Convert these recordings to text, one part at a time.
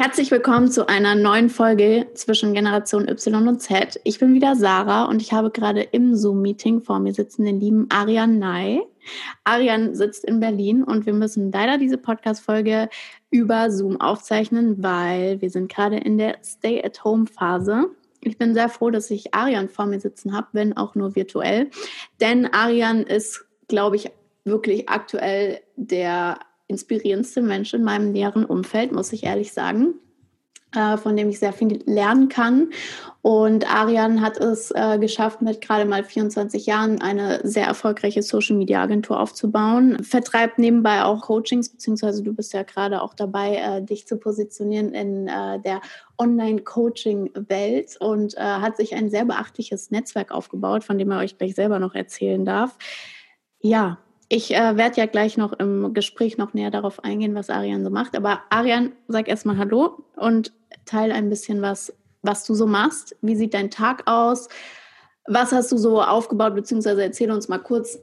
Herzlich willkommen zu einer neuen Folge zwischen Generation Y und Z. Ich bin wieder Sarah und ich habe gerade im Zoom-Meeting vor mir sitzen den lieben Arian Ney. Arian sitzt in Berlin und wir müssen leider diese Podcast-Folge über Zoom aufzeichnen, weil wir sind gerade in der Stay-at-Home-Phase. Ich bin sehr froh, dass ich Arian vor mir sitzen habe, wenn auch nur virtuell. Denn Arian ist, glaube ich, wirklich aktuell der inspirierendste Mensch in meinem näheren Umfeld, muss ich ehrlich sagen. Äh, von dem ich sehr viel lernen kann. Und Arian hat es äh, geschafft, mit gerade mal 24 Jahren eine sehr erfolgreiche Social Media Agentur aufzubauen. Vertreibt nebenbei auch Coachings, beziehungsweise du bist ja gerade auch dabei, äh, dich zu positionieren in äh, der Online-Coaching-Welt und äh, hat sich ein sehr beachtliches Netzwerk aufgebaut, von dem er euch gleich selber noch erzählen darf. Ja, ich äh, werde ja gleich noch im Gespräch noch näher darauf eingehen, was Arian so macht. Aber Arian, sag erstmal Hallo und teile ein bisschen was, was du so machst. Wie sieht dein Tag aus? Was hast du so aufgebaut, beziehungsweise erzähl uns mal kurz,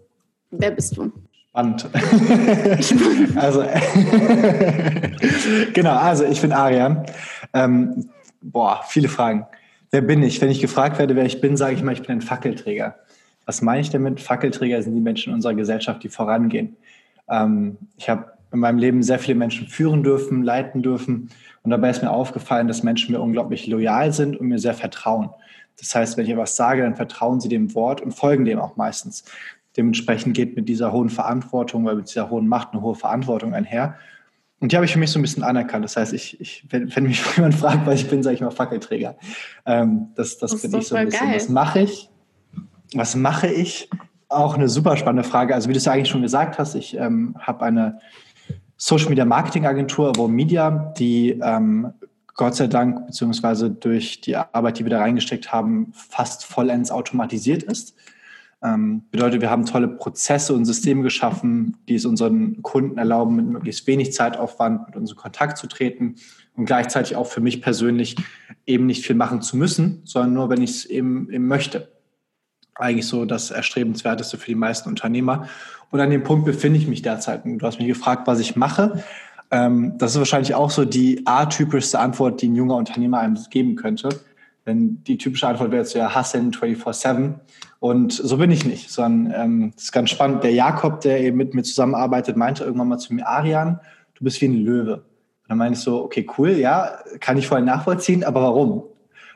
wer bist du? Spannend. also, genau, also ich bin Arian. Ähm, boah, viele Fragen. Wer bin ich? Wenn ich gefragt werde, wer ich bin, sage ich mal, ich bin ein Fackelträger. Was meine ich damit? Fackelträger sind die Menschen in unserer Gesellschaft, die vorangehen. Ähm, ich habe in meinem Leben sehr viele Menschen führen dürfen, leiten dürfen. Und dabei ist mir aufgefallen, dass Menschen mir unglaublich loyal sind und mir sehr vertrauen. Das heißt, wenn ich etwas sage, dann vertrauen sie dem Wort und folgen dem auch meistens. Dementsprechend geht mit dieser hohen Verantwortung, weil mit dieser hohen Macht eine hohe Verantwortung einher. Und die habe ich für mich so ein bisschen anerkannt. Das heißt, ich, ich wenn, wenn mich jemand fragt, was ich bin, sage ich mal Fackelträger. Ähm, das das, das bin ich so ein bisschen. Geil. Was mache ich? Was mache ich? Auch eine super spannende Frage. Also wie du es ja eigentlich schon gesagt hast, ich ähm, habe eine Social Media Marketing Agentur, Avo Media, die ähm, Gott sei Dank, beziehungsweise durch die Arbeit, die wir da reingesteckt haben, fast vollends automatisiert ist. Ähm, bedeutet, wir haben tolle Prozesse und Systeme geschaffen, die es unseren Kunden erlauben, mit möglichst wenig Zeitaufwand mit uns in Kontakt zu treten und gleichzeitig auch für mich persönlich eben nicht viel machen zu müssen, sondern nur, wenn ich es eben, eben möchte eigentlich so das Erstrebenswerteste für die meisten Unternehmer. Und an dem Punkt befinde ich mich derzeit. du hast mich gefragt, was ich mache. Ähm, das ist wahrscheinlich auch so die atypischste Antwort, die ein junger Unternehmer einem geben könnte. Denn die typische Antwort wäre jetzt ja Hustlen 24-7. Und so bin ich nicht, sondern ähm, das ist ganz spannend. Der Jakob, der eben mit mir zusammenarbeitet, meinte irgendwann mal zu mir, Arian, du bist wie ein Löwe. Und dann meine ich so, okay, cool, ja, kann ich voll nachvollziehen, aber warum?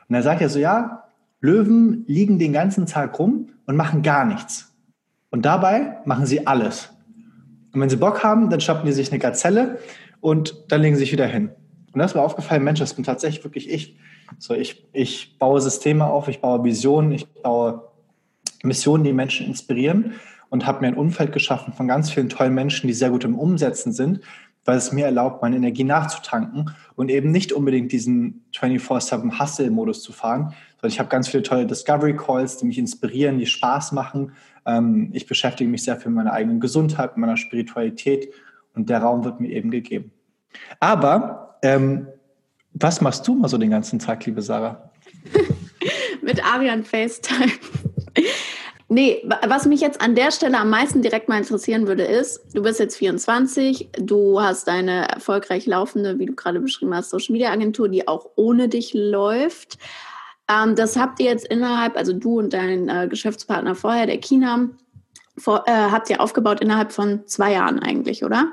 Und er sagt ja so, ja, Löwen liegen den ganzen Tag rum und machen gar nichts. Und dabei machen sie alles. Und wenn sie Bock haben, dann schnappen die sich eine Gazelle und dann legen sie sich wieder hin. Und das ist mir aufgefallen, Mensch, das bin tatsächlich wirklich ich. So, ich, ich baue Systeme auf, ich baue Visionen, ich baue Missionen, die Menschen inspirieren und habe mir ein Umfeld geschaffen von ganz vielen tollen Menschen, die sehr gut im Umsetzen sind, weil es mir erlaubt, meine Energie nachzutanken und eben nicht unbedingt diesen 24-7 Hustle-Modus zu fahren, sondern ich habe ganz viele tolle Discovery Calls, die mich inspirieren, die Spaß machen. Ähm, ich beschäftige mich sehr viel mit meiner eigenen Gesundheit, mit meiner Spiritualität und der Raum wird mir eben gegeben. Aber ähm, was machst du mal so den ganzen Tag, liebe Sarah? mit Arian FaceTime. Nee, was mich jetzt an der Stelle am meisten direkt mal interessieren würde, ist, du bist jetzt 24, du hast eine erfolgreich laufende, wie du gerade beschrieben hast, Social Media Agentur, die auch ohne dich läuft. Ähm, das habt ihr jetzt innerhalb, also du und dein äh, Geschäftspartner vorher, der China, vor, äh, habt ihr aufgebaut innerhalb von zwei Jahren eigentlich, oder?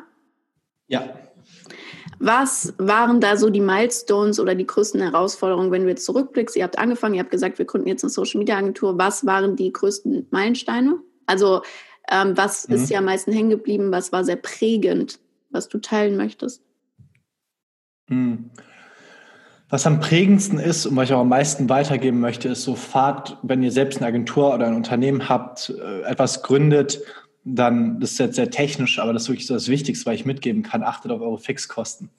Ja. Was waren da so die Milestones oder die größten Herausforderungen, wenn du jetzt zurückblickst? Ihr habt angefangen, ihr habt gesagt, wir gründen jetzt eine Social Media Agentur. Was waren die größten Meilensteine? Also, ähm, was mhm. ist dir am meisten hängen geblieben? Was war sehr prägend, was du teilen möchtest? Mhm. Was am prägendsten ist und was ich auch am meisten weitergeben möchte, ist so fahrt, wenn ihr selbst eine Agentur oder ein Unternehmen habt, äh, etwas gründet, dann, das ist jetzt sehr technisch, aber das ist wirklich so das Wichtigste, was ich mitgeben kann, achtet auf eure Fixkosten.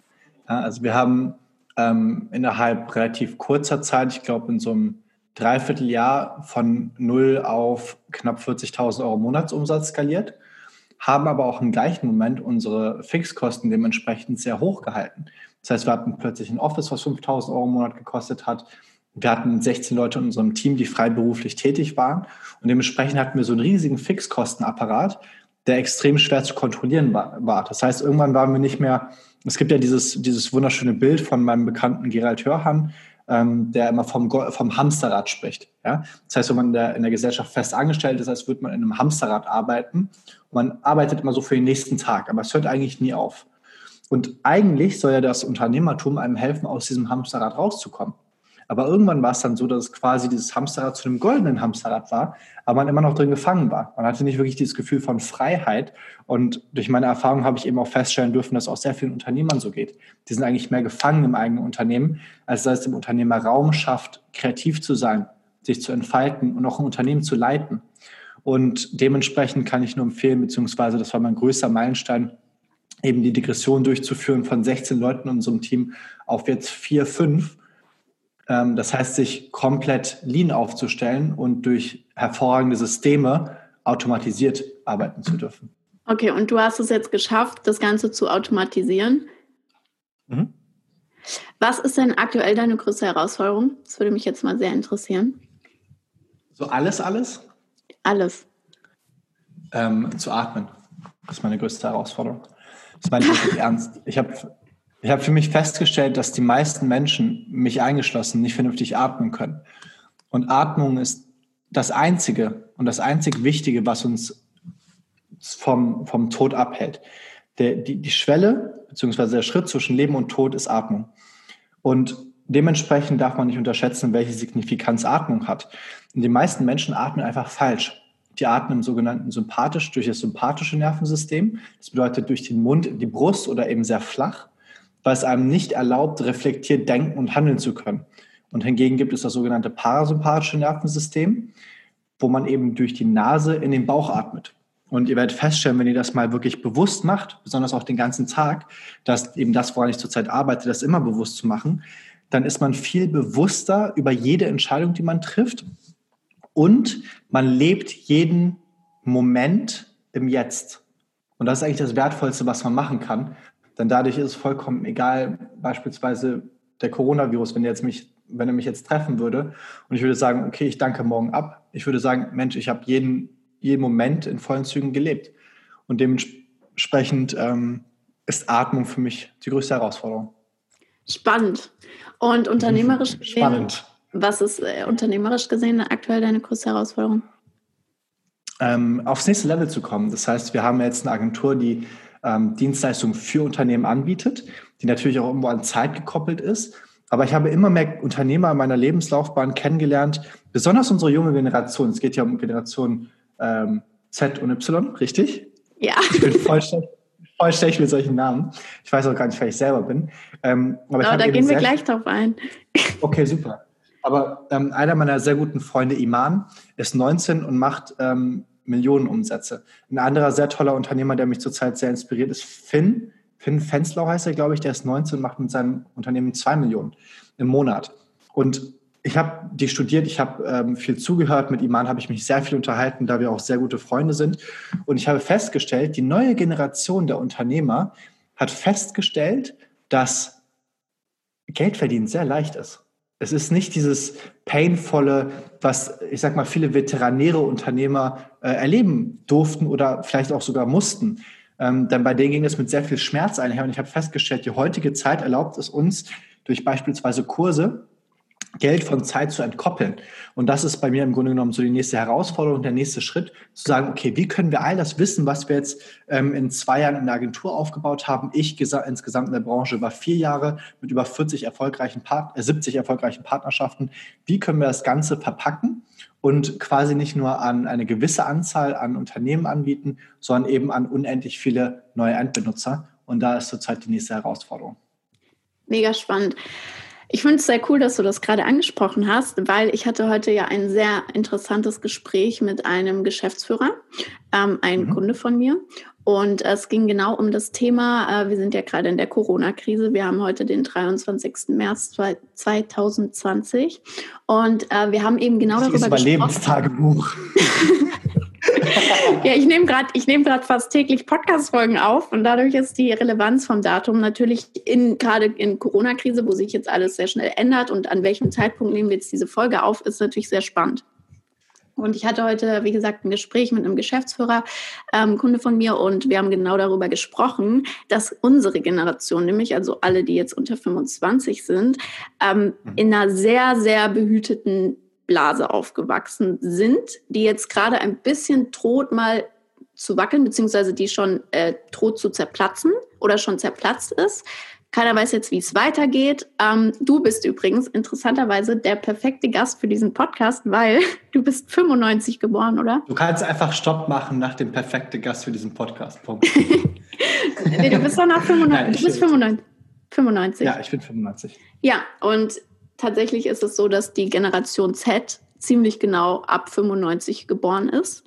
Ja, also wir haben ähm, innerhalb relativ kurzer Zeit, ich glaube in so einem Dreivierteljahr von null auf knapp 40.000 Euro Monatsumsatz skaliert, haben aber auch im gleichen Moment unsere Fixkosten dementsprechend sehr hoch gehalten. Das heißt, wir hatten plötzlich ein Office, was 5.000 Euro im Monat gekostet hat, wir hatten 16 Leute in unserem Team, die freiberuflich tätig waren. Und dementsprechend hatten wir so einen riesigen Fixkostenapparat, der extrem schwer zu kontrollieren war. Das heißt, irgendwann waren wir nicht mehr, es gibt ja dieses, dieses wunderschöne Bild von meinem bekannten Gerald Hörhan, ähm, der immer vom, vom Hamsterrad spricht. Ja? Das heißt, wenn man in der, in der Gesellschaft fest angestellt ist, als würde man in einem Hamsterrad arbeiten. Und man arbeitet immer so für den nächsten Tag, aber es hört eigentlich nie auf. Und eigentlich soll ja das Unternehmertum einem helfen, aus diesem Hamsterrad rauszukommen. Aber irgendwann war es dann so, dass quasi dieses Hamsterrad zu einem goldenen Hamsterrad war, aber man immer noch drin gefangen war. Man hatte nicht wirklich dieses Gefühl von Freiheit. Und durch meine Erfahrung habe ich eben auch feststellen dürfen, dass auch sehr vielen Unternehmern so geht. Die sind eigentlich mehr gefangen im eigenen Unternehmen, als dass es dem Unternehmer Raum schafft, kreativ zu sein, sich zu entfalten und auch ein Unternehmen zu leiten. Und dementsprechend kann ich nur empfehlen, beziehungsweise das war mein größter Meilenstein, eben die Degression durchzuführen von 16 Leuten in unserem Team auf jetzt vier, fünf ähm, das heißt, sich komplett lean aufzustellen und durch hervorragende Systeme automatisiert arbeiten zu dürfen. Okay, und du hast es jetzt geschafft, das Ganze zu automatisieren. Mhm. Was ist denn aktuell deine größte Herausforderung? Das würde mich jetzt mal sehr interessieren. So alles, alles? Alles. Ähm, zu atmen. Das ist meine größte Herausforderung. Das meine ich wirklich ernst. Ich habe ich habe für mich festgestellt, dass die meisten Menschen, mich eingeschlossen, nicht vernünftig atmen können. Und Atmung ist das Einzige und das einzig Wichtige, was uns vom, vom Tod abhält. Der, die, die Schwelle beziehungsweise der Schritt zwischen Leben und Tod ist Atmung. Und dementsprechend darf man nicht unterschätzen, welche Signifikanz Atmung hat. Und die meisten Menschen atmen einfach falsch. Die atmen im sogenannten sympathisch durch das sympathische Nervensystem. Das bedeutet durch den Mund, die Brust oder eben sehr flach was einem nicht erlaubt, reflektiert denken und handeln zu können. Und hingegen gibt es das sogenannte parasympathische Nervensystem, wo man eben durch die Nase in den Bauch atmet. Und ihr werdet feststellen, wenn ihr das mal wirklich bewusst macht, besonders auch den ganzen Tag, dass eben das, woran ich zurzeit arbeite, das immer bewusst zu machen, dann ist man viel bewusster über jede Entscheidung, die man trifft. Und man lebt jeden Moment im Jetzt. Und das ist eigentlich das Wertvollste, was man machen kann, denn dadurch ist es vollkommen egal, beispielsweise der Coronavirus, wenn er jetzt mich, wenn er mich jetzt treffen würde und ich würde sagen, okay, ich danke morgen ab. Ich würde sagen, Mensch, ich habe jeden, jeden Moment in vollen Zügen gelebt. Und dementsprechend ähm, ist Atmung für mich die größte Herausforderung. Spannend. Und unternehmerisch gesehen, Spannend. Was ist äh, unternehmerisch gesehen aktuell deine größte Herausforderung? Ähm, aufs nächste Level zu kommen. Das heißt, wir haben jetzt eine Agentur, die ähm, Dienstleistungen für Unternehmen anbietet, die natürlich auch irgendwo an Zeit gekoppelt ist. Aber ich habe immer mehr Unternehmer in meiner Lebenslaufbahn kennengelernt, besonders unsere junge Generation. Es geht ja um Generation ähm, Z und Y, richtig? Ja. Ich bin voll schlecht, voll schlecht mit solchen Namen. Ich weiß auch gar nicht, wer ich selber bin. Ähm, aber, aber da gehen wir gleich drauf ein. Okay, super. Aber ähm, einer meiner sehr guten Freunde, Iman, ist 19 und macht ähm, Millionen Umsätze. Ein anderer sehr toller Unternehmer, der mich zurzeit sehr inspiriert, ist Finn. Finn Fenslau heißt er, glaube ich, der ist 19 und macht mit seinem Unternehmen zwei Millionen im Monat. Und ich habe die studiert, ich habe ähm, viel zugehört, mit Iman habe ich mich sehr viel unterhalten, da wir auch sehr gute Freunde sind. Und ich habe festgestellt, die neue Generation der Unternehmer hat festgestellt, dass Geld verdienen sehr leicht ist. Es ist nicht dieses painvolle, was ich sag mal viele veteranäre Unternehmer äh, erleben durften oder vielleicht auch sogar mussten. Ähm, denn bei denen ging es mit sehr viel Schmerz einher. Und ich habe festgestellt, die heutige Zeit erlaubt es uns durch beispielsweise Kurse Geld von Zeit zu entkoppeln. Und das ist bei mir im Grunde genommen so die nächste Herausforderung, der nächste Schritt, zu sagen, okay, wie können wir all das Wissen, was wir jetzt ähm, in zwei Jahren in der Agentur aufgebaut haben, ich insgesamt in der Branche war vier Jahre mit über 40 erfolgreichen Part äh, 70 erfolgreichen Partnerschaften, wie können wir das Ganze verpacken und quasi nicht nur an eine gewisse Anzahl an Unternehmen anbieten, sondern eben an unendlich viele neue Endbenutzer. Und da ist zurzeit die nächste Herausforderung. Mega spannend. Ich finde es sehr cool, dass du das gerade angesprochen hast, weil ich hatte heute ja ein sehr interessantes Gespräch mit einem Geschäftsführer, ähm, ein mhm. Kunde von mir. Und es ging genau um das Thema, äh, wir sind ja gerade in der Corona-Krise. Wir haben heute den 23. März 2020. Und äh, wir haben eben genau das darüber gesprochen. Überlebenstagebuch. ja, ich nehme gerade nehm fast täglich Podcast-Folgen auf und dadurch ist die Relevanz vom Datum natürlich in, gerade in Corona-Krise, wo sich jetzt alles sehr schnell ändert und an welchem Zeitpunkt nehmen wir jetzt diese Folge auf, ist natürlich sehr spannend. Und ich hatte heute, wie gesagt, ein Gespräch mit einem Geschäftsführer, ähm, Kunde von mir, und wir haben genau darüber gesprochen, dass unsere Generation, nämlich also alle, die jetzt unter 25 sind, ähm, mhm. in einer sehr, sehr behüteten Blase aufgewachsen sind, die jetzt gerade ein bisschen droht mal zu wackeln, beziehungsweise die schon äh, droht zu zerplatzen oder schon zerplatzt ist. Keiner weiß jetzt, wie es weitergeht. Ähm, du bist übrigens interessanterweise der perfekte Gast für diesen Podcast, weil du bist 95 geboren, oder? Du kannst einfach Stopp machen nach dem perfekten Gast für diesen Podcast. Punkt. nee, du bist doch nach 95. Nein, du bist 95. 95. Ja, ich bin 95. Ja, und tatsächlich ist es so, dass die Generation Z ziemlich genau ab 95 geboren ist.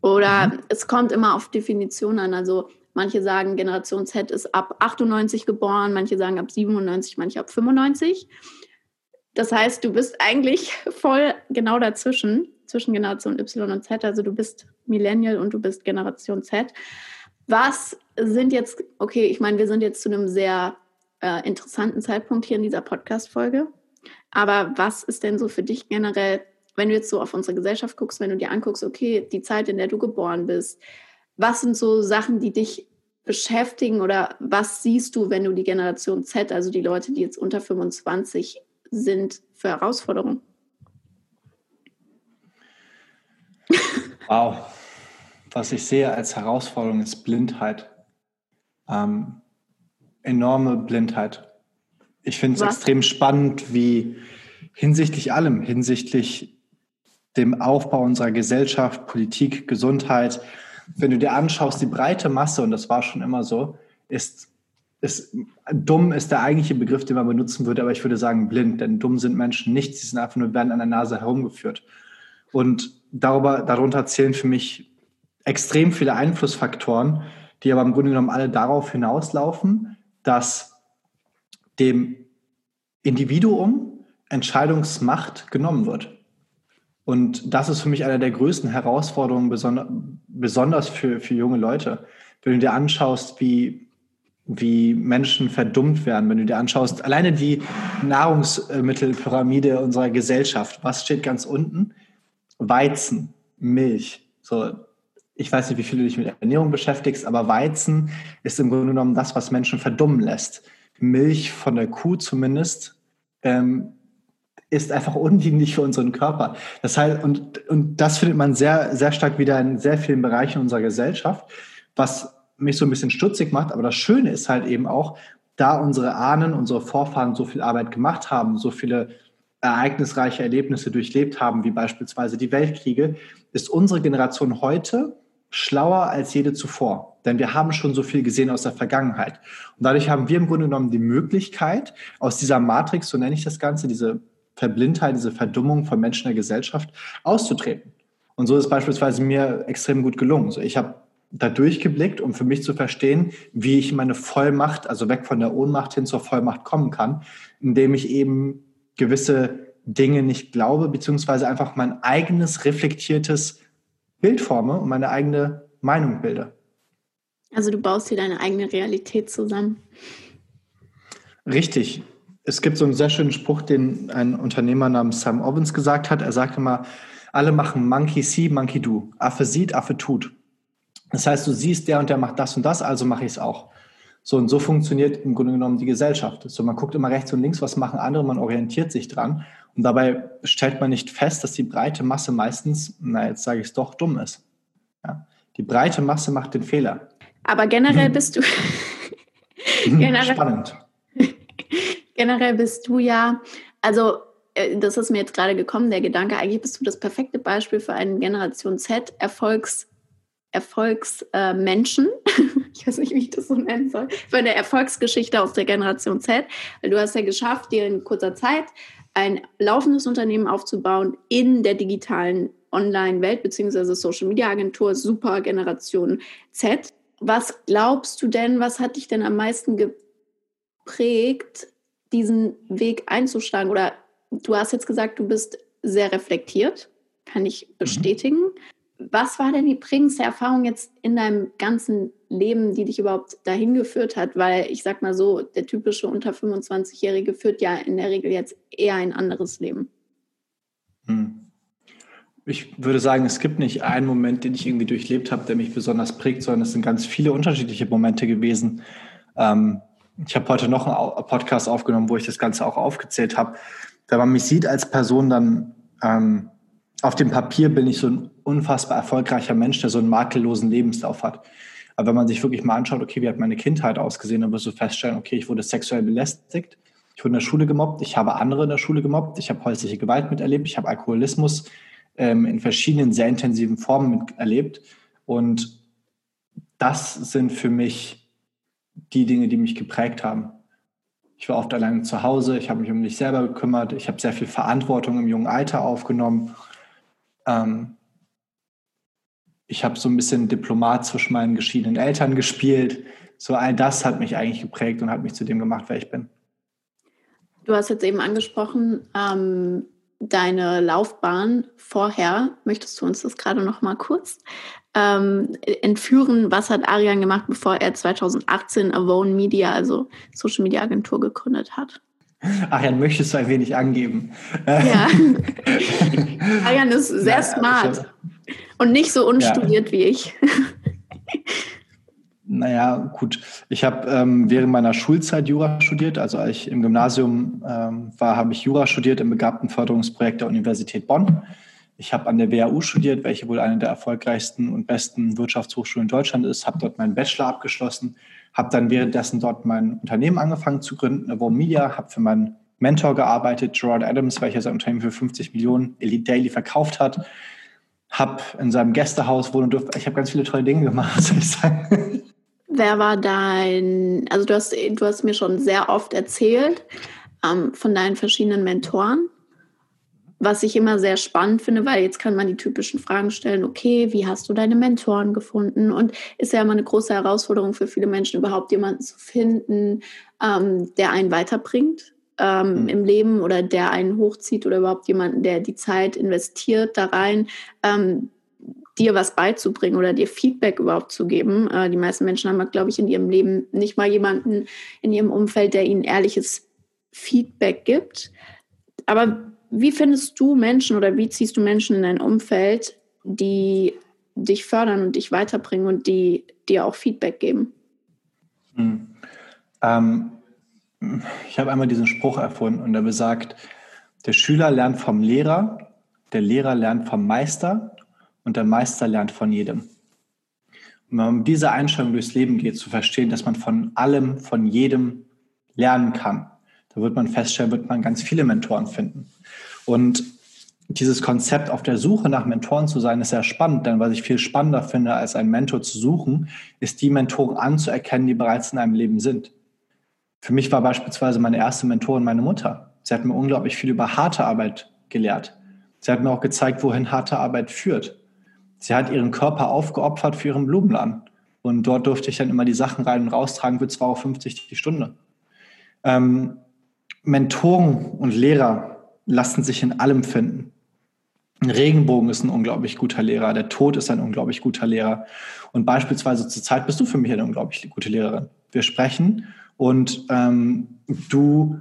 Oder mhm. es kommt immer auf Definition an. Also manche sagen, Generation Z ist ab 98 geboren, manche sagen ab 97, manche ab 95. Das heißt, du bist eigentlich voll genau dazwischen, zwischen Generation Y und Z. Also du bist Millennial und du bist Generation Z. Was sind jetzt, okay, ich meine, wir sind jetzt zu einem sehr äh, interessanten Zeitpunkt hier in dieser Podcast-Folge. Aber was ist denn so für dich generell, wenn du jetzt so auf unsere Gesellschaft guckst, wenn du dir anguckst, okay, die Zeit, in der du geboren bist, was sind so Sachen, die dich beschäftigen oder was siehst du, wenn du die Generation Z, also die Leute, die jetzt unter 25 sind, für Herausforderungen? Wow. Was ich sehe als Herausforderung ist Blindheit. Ähm, enorme Blindheit ich finde es extrem spannend, wie hinsichtlich allem, hinsichtlich dem Aufbau unserer Gesellschaft, Politik, Gesundheit, wenn du dir anschaust, die breite Masse, und das war schon immer so, ist, ist dumm ist der eigentliche Begriff, den man benutzen würde, aber ich würde sagen blind, denn dumm sind Menschen nicht, sie sind einfach nur, werden an der Nase herumgeführt. Und darüber, darunter zählen für mich extrem viele Einflussfaktoren, die aber im Grunde genommen alle darauf hinauslaufen, dass dem Individuum Entscheidungsmacht genommen wird. Und das ist für mich eine der größten Herausforderungen, besonders für, für junge Leute. Wenn du dir anschaust, wie, wie Menschen verdummt werden, wenn du dir anschaust, alleine die Nahrungsmittelpyramide unserer Gesellschaft, was steht ganz unten? Weizen, Milch. So, ich weiß nicht, wie viel du dich mit Ernährung beschäftigst, aber Weizen ist im Grunde genommen das, was Menschen verdummen lässt. Milch von der Kuh zumindest ähm, ist einfach undienlich für unseren Körper. Das heißt, und, und das findet man sehr, sehr stark wieder in sehr vielen Bereichen unserer Gesellschaft, was mich so ein bisschen stutzig macht. Aber das Schöne ist halt eben auch, da unsere Ahnen, unsere Vorfahren so viel Arbeit gemacht haben, so viele ereignisreiche Erlebnisse durchlebt haben, wie beispielsweise die Weltkriege, ist unsere Generation heute schlauer als jede zuvor. Denn wir haben schon so viel gesehen aus der Vergangenheit. Und dadurch haben wir im Grunde genommen die Möglichkeit, aus dieser Matrix, so nenne ich das Ganze, diese Verblindheit, diese Verdummung von Menschen der Gesellschaft auszutreten. Und so ist beispielsweise mir extrem gut gelungen. So, ich habe da durchgeblickt, um für mich zu verstehen, wie ich meine Vollmacht, also weg von der Ohnmacht hin zur Vollmacht kommen kann, indem ich eben gewisse Dinge nicht glaube, beziehungsweise einfach mein eigenes reflektiertes Bild forme und meine eigene Meinung bilde. Also du baust dir deine eigene Realität zusammen. Richtig. Es gibt so einen sehr schönen Spruch, den ein Unternehmer namens Sam Ovens gesagt hat. Er sagte mal, alle machen Monkey see, Monkey do. Affe sieht, Affe tut. Das heißt, du siehst, der und der macht das und das, also mache ich es auch. So und so funktioniert im Grunde genommen die Gesellschaft. So man guckt immer rechts und links, was machen andere, man orientiert sich dran und dabei stellt man nicht fest, dass die breite Masse meistens, na jetzt sage ich es doch, dumm ist. Ja? Die breite Masse macht den Fehler. Aber generell hm. bist du generell, spannend. generell bist du ja, also äh, das ist mir jetzt gerade gekommen, der Gedanke, eigentlich bist du das perfekte Beispiel für einen Generation Z Erfolgs Erfolgsmenschen. Äh, ich weiß nicht, wie ich das so nennen soll. Für eine Erfolgsgeschichte aus der Generation Z. Weil du hast ja geschafft, dir in kurzer Zeit ein laufendes Unternehmen aufzubauen in der digitalen Online-Welt beziehungsweise Social Media Agentur Super Generation Z. Was glaubst du denn, was hat dich denn am meisten geprägt, diesen Weg einzuschlagen? Oder du hast jetzt gesagt, du bist sehr reflektiert, kann ich mhm. bestätigen. Mhm. was war denn die prägendste Erfahrung jetzt in deinem ganzen Leben, die dich überhaupt dahin geführt hat? Weil ich sag mal so, der typische unter 25-Jährige führt ja in der Regel jetzt eher ein anderes Leben. Hm. Ich würde sagen, es gibt nicht einen Moment, den ich irgendwie durchlebt habe, der mich besonders prägt, sondern es sind ganz viele unterschiedliche Momente gewesen. Ähm, ich habe heute noch einen Podcast aufgenommen, wo ich das Ganze auch aufgezählt habe. Wenn man mich sieht als Person, dann ähm, auf dem Papier bin ich so ein unfassbar erfolgreicher Mensch, der so einen makellosen Lebenslauf hat. Aber wenn man sich wirklich mal anschaut, okay, wie hat meine Kindheit ausgesehen, dann wirst du feststellen, okay, ich wurde sexuell belästigt, ich wurde in der Schule gemobbt, ich habe andere in der Schule gemobbt, ich habe häusliche Gewalt miterlebt, ich habe Alkoholismus ähm, in verschiedenen sehr intensiven Formen miterlebt. Und das sind für mich die Dinge, die mich geprägt haben. Ich war oft allein zu Hause, ich habe mich um mich selber gekümmert, ich habe sehr viel Verantwortung im jungen Alter aufgenommen. Ähm, ich habe so ein bisschen Diplomat zwischen meinen geschiedenen Eltern gespielt. So all das hat mich eigentlich geprägt und hat mich zu dem gemacht, wer ich bin. Du hast jetzt eben angesprochen, ähm, deine Laufbahn vorher. Möchtest du uns das gerade noch mal kurz ähm, entführen? Was hat Arian gemacht, bevor er 2018 Avone Media, also Social Media Agentur, gegründet hat? Arian, möchtest du ein wenig angeben? Ja. Arian ist sehr ja, smart und nicht so unstudiert ja. wie ich. Naja, gut. Ich habe ähm, während meiner Schulzeit Jura studiert. Also als ich im Gymnasium ähm, war, habe ich Jura studiert im Begabtenförderungsprojekt der Universität Bonn. Ich habe an der WHU studiert, welche wohl eine der erfolgreichsten und besten Wirtschaftshochschulen in Deutschland ist. Habe dort meinen Bachelor abgeschlossen. Habe dann währenddessen dort mein Unternehmen angefangen zu gründen, Avo Media. Habe für meinen Mentor gearbeitet, Gerard Adams, welcher sein Unternehmen für 50 Millionen Elite Daily verkauft hat. Habe in seinem Gästehaus wohnen dürfen. Ich habe ganz viele tolle Dinge gemacht, soll ich sagen. Wer war dein, also du hast, du hast mir schon sehr oft erzählt ähm, von deinen verschiedenen Mentoren, was ich immer sehr spannend finde, weil jetzt kann man die typischen Fragen stellen, okay, wie hast du deine Mentoren gefunden? Und ist ja immer eine große Herausforderung für viele Menschen, überhaupt jemanden zu finden, ähm, der einen weiterbringt ähm, mhm. im Leben oder der einen hochzieht oder überhaupt jemanden, der die Zeit investiert da rein ähm, dir was beizubringen oder dir Feedback überhaupt zu geben. Äh, die meisten Menschen haben, glaube ich, in ihrem Leben nicht mal jemanden in ihrem Umfeld, der ihnen ehrliches Feedback gibt. Aber wie findest du Menschen oder wie ziehst du Menschen in dein Umfeld, die dich fördern und dich weiterbringen und die dir auch Feedback geben? Hm. Ähm, ich habe einmal diesen Spruch erfunden und der besagt, der Schüler lernt vom Lehrer, der Lehrer lernt vom Meister und der Meister lernt von jedem. Und wenn man mit dieser Einstellung durchs Leben geht, zu verstehen, dass man von allem, von jedem lernen kann, da wird man feststellen, wird man ganz viele Mentoren finden. Und dieses Konzept auf der Suche nach Mentoren zu sein, ist sehr spannend, denn was ich viel spannender finde, als einen Mentor zu suchen, ist die Mentoren anzuerkennen, die bereits in einem Leben sind. Für mich war beispielsweise meine erste Mentorin meine Mutter. Sie hat mir unglaublich viel über harte Arbeit gelehrt. Sie hat mir auch gezeigt, wohin harte Arbeit führt. Sie hat ihren Körper aufgeopfert für ihren Blumenladen. Und dort durfte ich dann immer die Sachen rein und raustragen für 2,50 Euro die Stunde. Ähm, Mentoren und Lehrer lassen sich in allem finden. Ein Regenbogen ist ein unglaublich guter Lehrer, der Tod ist ein unglaublich guter Lehrer. Und beispielsweise zur Zeit bist du für mich eine unglaublich gute Lehrerin. Wir sprechen und ähm, du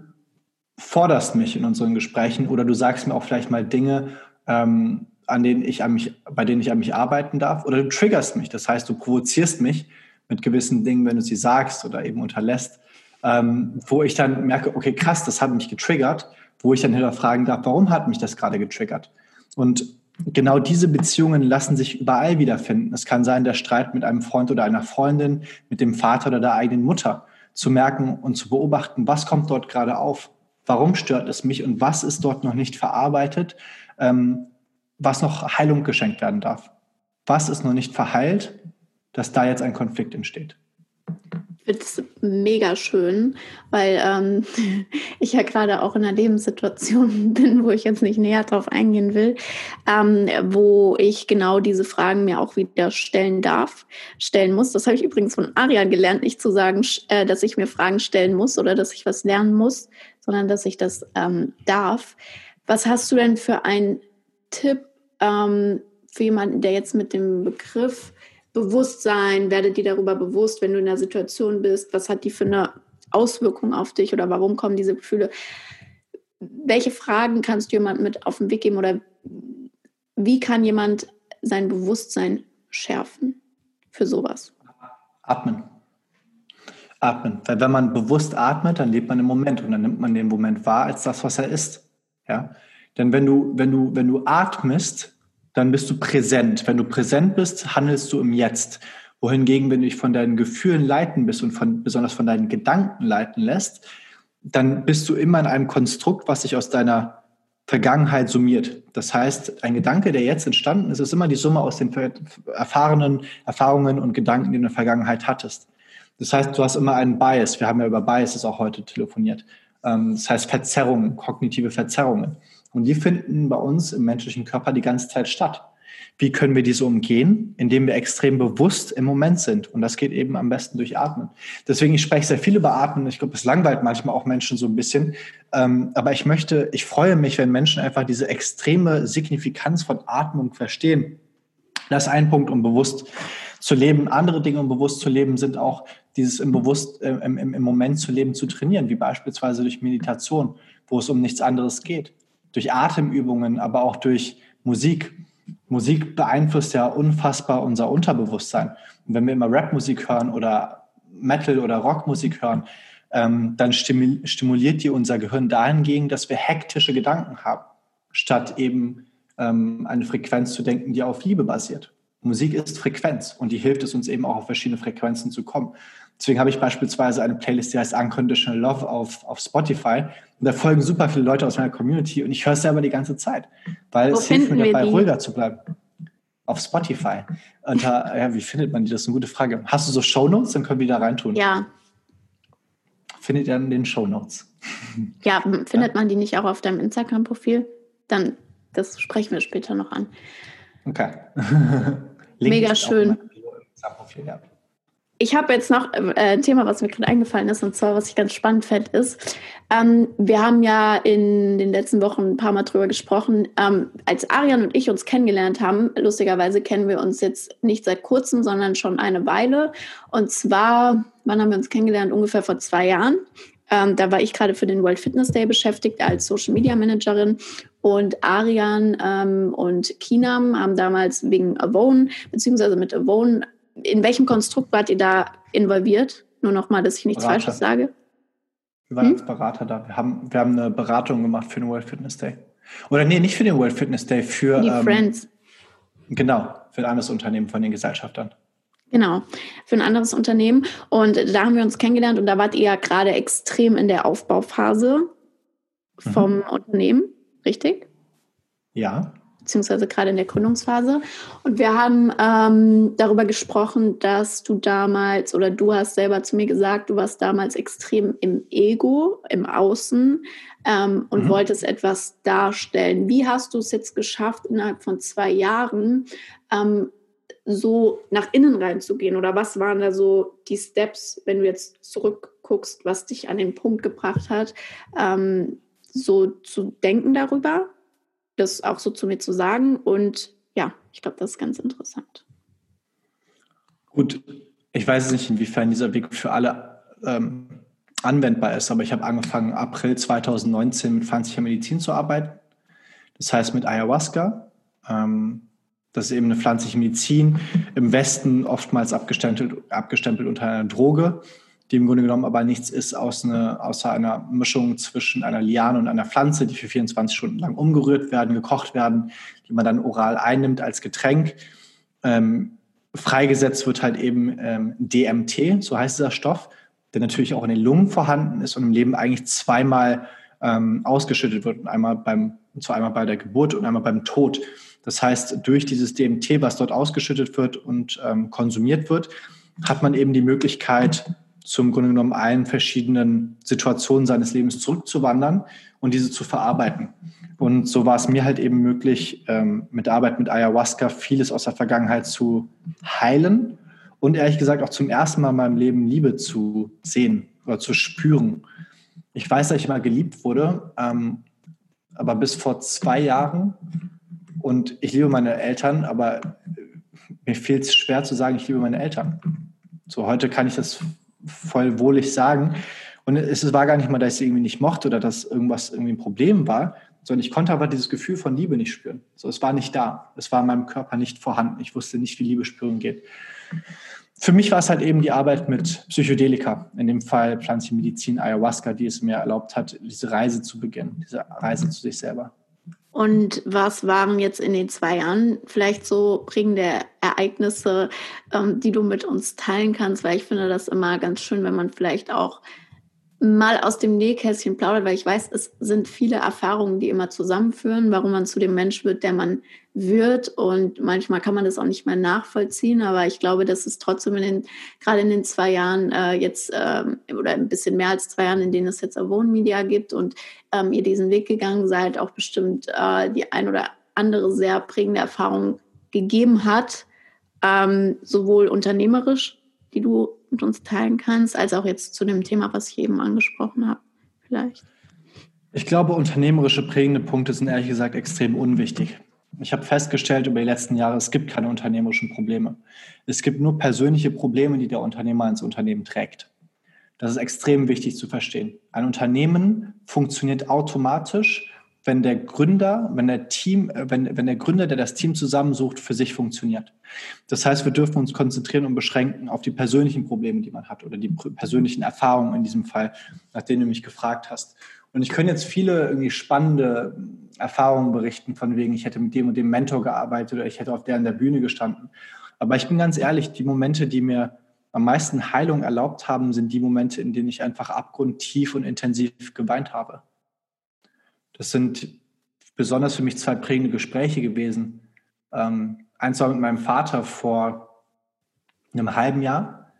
forderst mich in unseren Gesprächen oder du sagst mir auch vielleicht mal Dinge, ähm, an denen ich an mich, bei denen ich an mich arbeiten darf, oder du triggerst mich. Das heißt, du provozierst mich mit gewissen Dingen, wenn du sie sagst oder eben unterlässt, ähm, wo ich dann merke, okay, krass, das hat mich getriggert, wo ich dann hinterfragen darf, warum hat mich das gerade getriggert? Und genau diese Beziehungen lassen sich überall wiederfinden. Es kann sein, der Streit mit einem Freund oder einer Freundin, mit dem Vater oder der eigenen Mutter, zu merken und zu beobachten, was kommt dort gerade auf? Warum stört es mich und was ist dort noch nicht verarbeitet? Ähm, was noch Heilung geschenkt werden darf. Was ist noch nicht verheilt, dass da jetzt ein Konflikt entsteht? Finde es mega schön, weil ähm, ich ja gerade auch in einer Lebenssituation bin, wo ich jetzt nicht näher drauf eingehen will, ähm, wo ich genau diese Fragen mir auch wieder stellen darf, stellen muss. Das habe ich übrigens von Aria gelernt, nicht zu sagen, äh, dass ich mir Fragen stellen muss oder dass ich was lernen muss, sondern dass ich das ähm, darf. Was hast du denn für einen Tipp ähm, für jemanden, der jetzt mit dem Begriff Bewusstsein, werde dir darüber bewusst, wenn du in der Situation bist, was hat die für eine Auswirkung auf dich oder warum kommen diese Gefühle? Welche Fragen kannst du jemandem mit auf den Weg geben oder wie kann jemand sein Bewusstsein schärfen für sowas? Atmen. Atmen. Weil wenn man bewusst atmet, dann lebt man im Moment und dann nimmt man den Moment wahr als das, was er ist. Ja? Denn wenn du, wenn du, wenn du atmest, dann bist du präsent. Wenn du präsent bist, handelst du im Jetzt. Wohingegen, wenn du dich von deinen Gefühlen leiten bist und von, besonders von deinen Gedanken leiten lässt, dann bist du immer in einem Konstrukt, was sich aus deiner Vergangenheit summiert. Das heißt, ein Gedanke, der jetzt entstanden ist, ist immer die Summe aus den erfahrenen Erfahrungen und Gedanken, die du in der Vergangenheit hattest. Das heißt, du hast immer einen Bias. Wir haben ja über Biases auch heute telefoniert. Ähm, das heißt Verzerrungen, kognitive Verzerrungen. Und die finden bei uns im menschlichen Körper die ganze Zeit statt. Wie können wir diese umgehen? Indem wir extrem bewusst im Moment sind. Und das geht eben am besten durch Atmen. Deswegen, ich spreche sehr viel über Atmen. Ich glaube, es langweilt manchmal auch Menschen so ein bisschen. Ähm, aber ich möchte, ich freue mich, wenn Menschen einfach diese extreme Signifikanz von Atmung verstehen. Das ist ein Punkt, um bewusst zu leben. Andere Dinge, um bewusst zu leben, sind auch dieses im Bewusst, äh, im, im Moment zu leben, zu trainieren, wie beispielsweise durch Meditation, wo es um nichts anderes geht durch Atemübungen, aber auch durch Musik. Musik beeinflusst ja unfassbar unser Unterbewusstsein. Und wenn wir immer Rapmusik hören oder Metal oder Rockmusik hören, ähm, dann stimuliert die unser Gehirn dahingehend, dass wir hektische Gedanken haben, statt eben ähm, eine Frequenz zu denken, die auf Liebe basiert. Musik ist Frequenz und die hilft es uns eben auch auf verschiedene Frequenzen zu kommen. Deswegen habe ich beispielsweise eine Playlist, die heißt Unconditional Love auf, auf Spotify. Und da folgen super viele Leute aus meiner Community und ich höre es selber die ganze Zeit, weil Wo es hilft mir dabei, die? ruhiger zu bleiben. Auf Spotify. Und da, ja, wie findet man die? Das ist eine gute Frage. Hast du so Shownotes? Dann können wir die da reintun. Ja. Findet ihr in den Shownotes? Ja, findet ja. man die nicht auch auf deinem Instagram-Profil? Dann, das sprechen wir später noch an. Okay. Mega schön. Ja. Ich habe jetzt noch äh, ein Thema, was mir gerade eingefallen ist, und zwar, was ich ganz spannend fände, ist, ähm, wir haben ja in den letzten Wochen ein paar Mal drüber gesprochen, ähm, als Arian und ich uns kennengelernt haben, lustigerweise kennen wir uns jetzt nicht seit kurzem, sondern schon eine Weile. Und zwar, wann haben wir uns kennengelernt? Ungefähr vor zwei Jahren. Ähm, da war ich gerade für den World Fitness Day beschäftigt als Social Media Managerin und Arian ähm, und Kinam haben damals wegen Avon, beziehungsweise mit Avon in welchem Konstrukt wart ihr da involviert? Nur nochmal, dass ich nichts Berater. Falsches sage. Wir waren hm? als Berater da. Wir haben, wir haben eine Beratung gemacht für den World Fitness Day. Oder nee, nicht für den World Fitness Day, für die ähm, Friends. Genau, für ein anderes Unternehmen von den Gesellschaftern. Genau, für ein anderes Unternehmen. Und da haben wir uns kennengelernt und da wart ihr ja gerade extrem in der Aufbauphase vom mhm. Unternehmen, richtig? Ja beziehungsweise gerade in der Gründungsphase. Und wir haben ähm, darüber gesprochen, dass du damals oder du hast selber zu mir gesagt, du warst damals extrem im Ego, im Außen ähm, und mhm. wolltest etwas darstellen. Wie hast du es jetzt geschafft, innerhalb von zwei Jahren ähm, so nach innen reinzugehen? Oder was waren da so die Steps, wenn du jetzt zurückguckst, was dich an den Punkt gebracht hat, ähm, so zu denken darüber? Das auch so zu mir zu sagen. Und ja, ich glaube, das ist ganz interessant. Gut, ich weiß nicht, inwiefern dieser Weg für alle ähm, anwendbar ist, aber ich habe angefangen, April 2019 mit pflanzlicher Medizin zu arbeiten. Das heißt mit Ayahuasca. Ähm, das ist eben eine pflanzliche Medizin, im Westen oftmals abgestempelt, abgestempelt unter einer Droge die im Grunde genommen aber nichts ist aus eine, außer einer Mischung zwischen einer Liane und einer Pflanze, die für 24 Stunden lang umgerührt werden, gekocht werden, die man dann oral einnimmt als Getränk. Ähm, freigesetzt wird halt eben ähm, DMT, so heißt dieser Stoff, der natürlich auch in den Lungen vorhanden ist und im Leben eigentlich zweimal ähm, ausgeschüttet wird. einmal beim, und zwar einmal bei der Geburt und einmal beim Tod. Das heißt, durch dieses DMT, was dort ausgeschüttet wird und ähm, konsumiert wird, hat man eben die Möglichkeit, zum Grunde genommen allen verschiedenen Situationen seines Lebens zurückzuwandern und diese zu verarbeiten. Und so war es mir halt eben möglich, ähm, mit der Arbeit mit Ayahuasca vieles aus der Vergangenheit zu heilen und ehrlich gesagt auch zum ersten Mal in meinem Leben Liebe zu sehen oder zu spüren. Ich weiß, dass ich mal geliebt wurde, ähm, aber bis vor zwei Jahren Und ich liebe meine Eltern, aber mir fehlt es schwer zu sagen, ich liebe meine Eltern. So heute kann ich das voll wohlig sagen. Und es war gar nicht mal, dass ich sie irgendwie nicht mochte oder dass irgendwas irgendwie ein Problem war, sondern ich konnte aber dieses Gefühl von Liebe nicht spüren. So, es war nicht da. Es war in meinem Körper nicht vorhanden. Ich wusste nicht, wie Liebe spüren geht. Für mich war es halt eben die Arbeit mit Psychedelika, in dem Fall pflanzliche Ayahuasca, die es mir erlaubt hat, diese Reise zu beginnen, diese Reise zu sich selber. Und was waren jetzt in den zwei Jahren vielleicht so prägende Ereignisse, ähm, die du mit uns teilen kannst? Weil ich finde das immer ganz schön, wenn man vielleicht auch mal aus dem Nähkästchen plaudert, weil ich weiß, es sind viele Erfahrungen, die immer zusammenführen, warum man zu dem Mensch wird, der man wird. Und manchmal kann man das auch nicht mehr nachvollziehen, aber ich glaube, dass es trotzdem in den, gerade in den zwei Jahren äh, jetzt ähm, oder ein bisschen mehr als zwei Jahren, in denen es jetzt Avon Media gibt und ähm, ihr diesen Weg gegangen seid, auch bestimmt äh, die ein oder andere sehr prägende Erfahrung gegeben hat, ähm, sowohl unternehmerisch, die du mit uns teilen kannst, als auch jetzt zu dem Thema, was ich eben angesprochen habe, vielleicht? Ich glaube, unternehmerische prägende Punkte sind ehrlich gesagt extrem unwichtig. Ich habe festgestellt über die letzten Jahre, es gibt keine unternehmerischen Probleme. Es gibt nur persönliche Probleme, die der Unternehmer ins Unternehmen trägt. Das ist extrem wichtig zu verstehen. Ein Unternehmen funktioniert automatisch, wenn der Gründer, wenn der Team, äh, wenn, wenn der Gründer, der das Team zusammensucht, für sich funktioniert. Das heißt, wir dürfen uns konzentrieren und beschränken auf die persönlichen Probleme, die man hat oder die persönlichen Erfahrungen in diesem Fall, nach denen du mich gefragt hast. Und ich könnte jetzt viele irgendwie spannende Erfahrungen berichten, von wegen, ich hätte mit dem und dem Mentor gearbeitet oder ich hätte auf der an der Bühne gestanden. Aber ich bin ganz ehrlich, die Momente, die mir am meisten Heilung erlaubt haben, sind die Momente, in denen ich einfach abgrundtief und intensiv geweint habe. Das sind besonders für mich zwei prägende Gespräche gewesen. Ähm, eins war mit meinem Vater vor einem halben Jahr,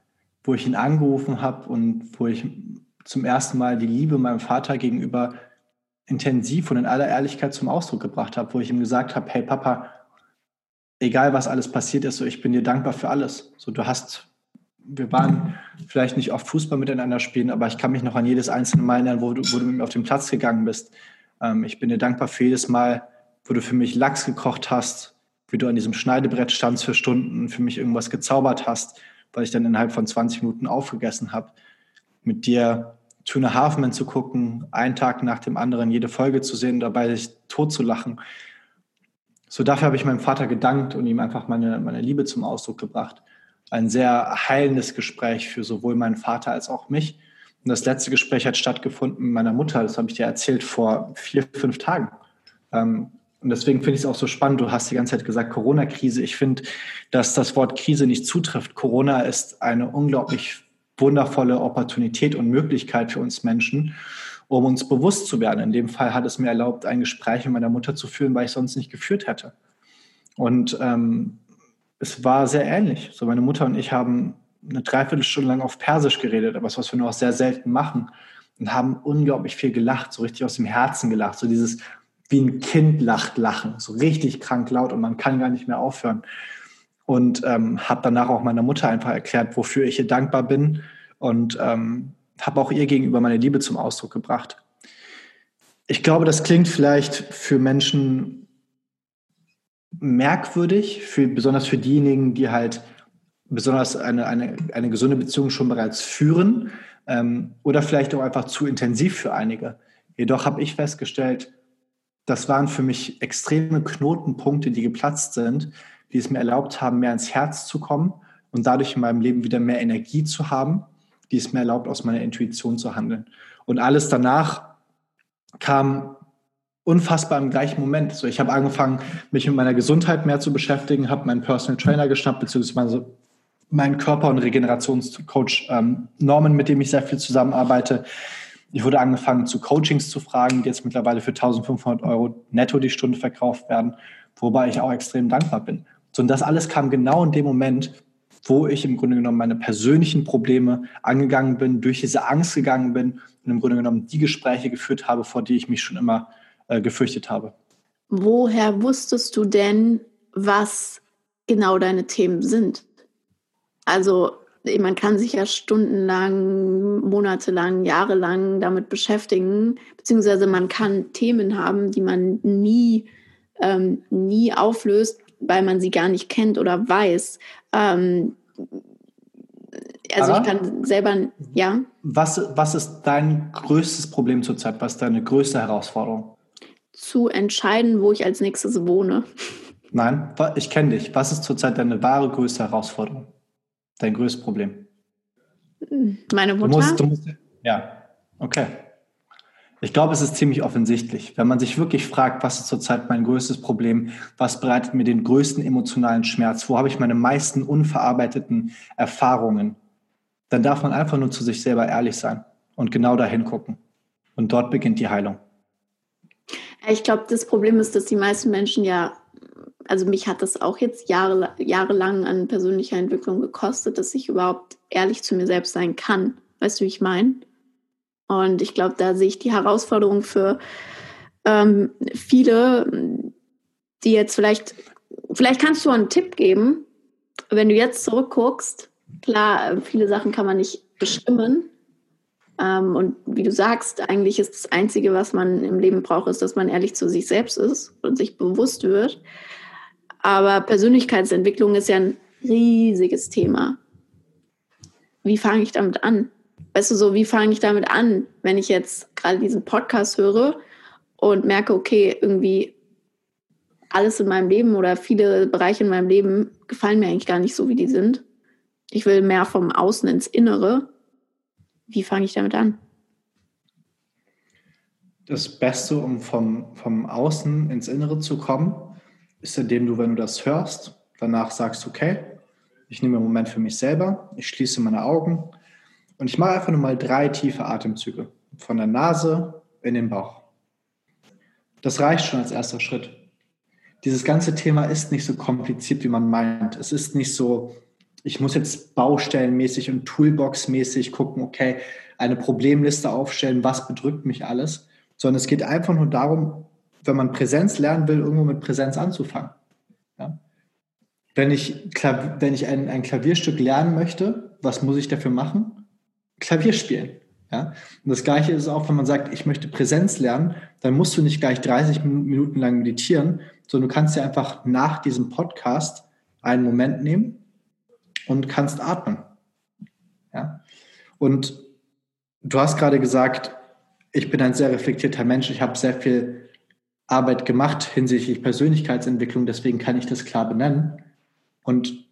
wo ich ihn angerufen habe und wo ich zum ersten Mal die Liebe meinem Vater gegenüber intensiv und in aller Ehrlichkeit zum Ausdruck gebracht habe, wo ich ihm gesagt habe, hey Papa, egal was alles passiert ist, so ich bin dir dankbar für alles. So du hast, wir waren vielleicht nicht oft Fußball miteinander spielen, aber ich kann mich noch an jedes einzelne Mal erinnern, wo du, wo du mit mir auf den Platz gegangen bist. Ähm, ich bin dir dankbar für jedes Mal, wo du für mich Lachs gekocht hast, wie du an diesem Schneidebrett standst für Stunden, für mich irgendwas gezaubert hast, weil ich dann innerhalb von 20 Minuten aufgegessen habe. Mit dir Tuna Halfman zu gucken, einen Tag nach dem anderen jede Folge zu sehen, dabei sich tot zu lachen. So dafür habe ich meinem Vater gedankt und ihm einfach meine, meine Liebe zum Ausdruck gebracht. Ein sehr heilendes Gespräch für sowohl meinen Vater als auch mich. Und das letzte Gespräch hat stattgefunden mit meiner Mutter, das habe ich dir erzählt, vor vier, fünf Tagen. Ähm, und deswegen finde ich es auch so spannend. Du hast die ganze Zeit gesagt, Corona-Krise. Ich finde, dass das Wort Krise nicht zutrifft. Corona ist eine unglaublich wundervolle Opportunität und Möglichkeit für uns Menschen, um uns bewusst zu werden. In dem Fall hat es mir erlaubt, ein Gespräch mit meiner Mutter zu führen, weil ich sonst nicht geführt hätte. Und ähm, es war sehr ähnlich. So meine Mutter und ich haben eine Dreiviertelstunde lang auf Persisch geredet, aber was wir nur auch sehr selten machen und haben unglaublich viel gelacht, so richtig aus dem Herzen gelacht, so dieses wie ein Kind lacht, lachen, so richtig krank laut und man kann gar nicht mehr aufhören. Und ähm, habe danach auch meiner Mutter einfach erklärt, wofür ich ihr dankbar bin und ähm, habe auch ihr gegenüber meine Liebe zum Ausdruck gebracht. Ich glaube, das klingt vielleicht für Menschen merkwürdig, für, besonders für diejenigen, die halt besonders eine, eine, eine gesunde Beziehung schon bereits führen ähm, oder vielleicht auch einfach zu intensiv für einige. Jedoch habe ich festgestellt, das waren für mich extreme Knotenpunkte, die geplatzt sind, die es mir erlaubt haben, mehr ins Herz zu kommen und dadurch in meinem Leben wieder mehr Energie zu haben, die es mir erlaubt, aus meiner Intuition zu handeln. Und alles danach kam unfassbar im gleichen Moment. So, ich habe angefangen, mich mit meiner Gesundheit mehr zu beschäftigen, habe meinen Personal Trainer geschnappt, beziehungsweise meinen Körper- und Regenerationscoach ähm, Norman, mit dem ich sehr viel zusammenarbeite. Ich wurde angefangen, zu Coachings zu fragen, die jetzt mittlerweile für 1500 Euro netto die Stunde verkauft werden, wobei ich auch extrem dankbar bin. Und das alles kam genau in dem Moment, wo ich im Grunde genommen meine persönlichen Probleme angegangen bin, durch diese Angst gegangen bin und im Grunde genommen die Gespräche geführt habe, vor die ich mich schon immer äh, gefürchtet habe. Woher wusstest du denn, was genau deine Themen sind? Also man kann sich ja stundenlang, monatelang, jahrelang damit beschäftigen, beziehungsweise man kann Themen haben, die man nie ähm, nie auflöst, weil man sie gar nicht kennt oder weiß. Ähm, also Aber ich kann selber, ja. Was, was ist dein größtes Problem zurzeit? Was ist deine größte Herausforderung? Zu entscheiden, wo ich als nächstes wohne. Nein, ich kenne dich. Was ist zurzeit deine wahre größte Herausforderung? Dein größtes Problem? Meine Mutter? Du musst, du musst, ja, okay. Ich glaube, es ist ziemlich offensichtlich. Wenn man sich wirklich fragt, was ist zurzeit mein größtes Problem, was bereitet mir den größten emotionalen Schmerz, wo habe ich meine meisten unverarbeiteten Erfahrungen, dann darf man einfach nur zu sich selber ehrlich sein und genau dahin gucken. Und dort beginnt die Heilung. Ich glaube, das Problem ist, dass die meisten Menschen ja, also mich hat das auch jetzt Jahre, jahrelang an persönlicher Entwicklung gekostet, dass ich überhaupt ehrlich zu mir selbst sein kann. Weißt du, wie ich meine? Und ich glaube, da sehe ich die Herausforderung für ähm, viele, die jetzt vielleicht, vielleicht kannst du einen Tipp geben, wenn du jetzt zurückguckst. Klar, viele Sachen kann man nicht bestimmen. Ähm, und wie du sagst, eigentlich ist das Einzige, was man im Leben braucht, ist, dass man ehrlich zu sich selbst ist und sich bewusst wird. Aber Persönlichkeitsentwicklung ist ja ein riesiges Thema. Wie fange ich damit an? Weißt du, so, wie fange ich damit an, wenn ich jetzt gerade diesen Podcast höre und merke, okay, irgendwie alles in meinem Leben oder viele Bereiche in meinem Leben gefallen mir eigentlich gar nicht so, wie die sind. Ich will mehr vom Außen ins Innere. Wie fange ich damit an? Das Beste, um vom, vom Außen ins Innere zu kommen, ist, indem du, wenn du das hörst, danach sagst, okay, ich nehme einen Moment für mich selber, ich schließe meine Augen, und ich mache einfach nur mal drei tiefe Atemzüge. Von der Nase in den Bauch. Das reicht schon als erster Schritt. Dieses ganze Thema ist nicht so kompliziert, wie man meint. Es ist nicht so, ich muss jetzt baustellenmäßig und Toolbox-mäßig gucken, okay, eine Problemliste aufstellen, was bedrückt mich alles, sondern es geht einfach nur darum, wenn man Präsenz lernen will, irgendwo mit Präsenz anzufangen. Ja? Wenn ich, wenn ich ein, ein Klavierstück lernen möchte, was muss ich dafür machen? Klavier spielen. Ja? Und das Gleiche ist auch, wenn man sagt, ich möchte Präsenz lernen, dann musst du nicht gleich 30 Minuten lang meditieren, sondern du kannst dir einfach nach diesem Podcast einen Moment nehmen und kannst atmen. Ja? Und du hast gerade gesagt, ich bin ein sehr reflektierter Mensch, ich habe sehr viel Arbeit gemacht hinsichtlich Persönlichkeitsentwicklung, deswegen kann ich das klar benennen. Und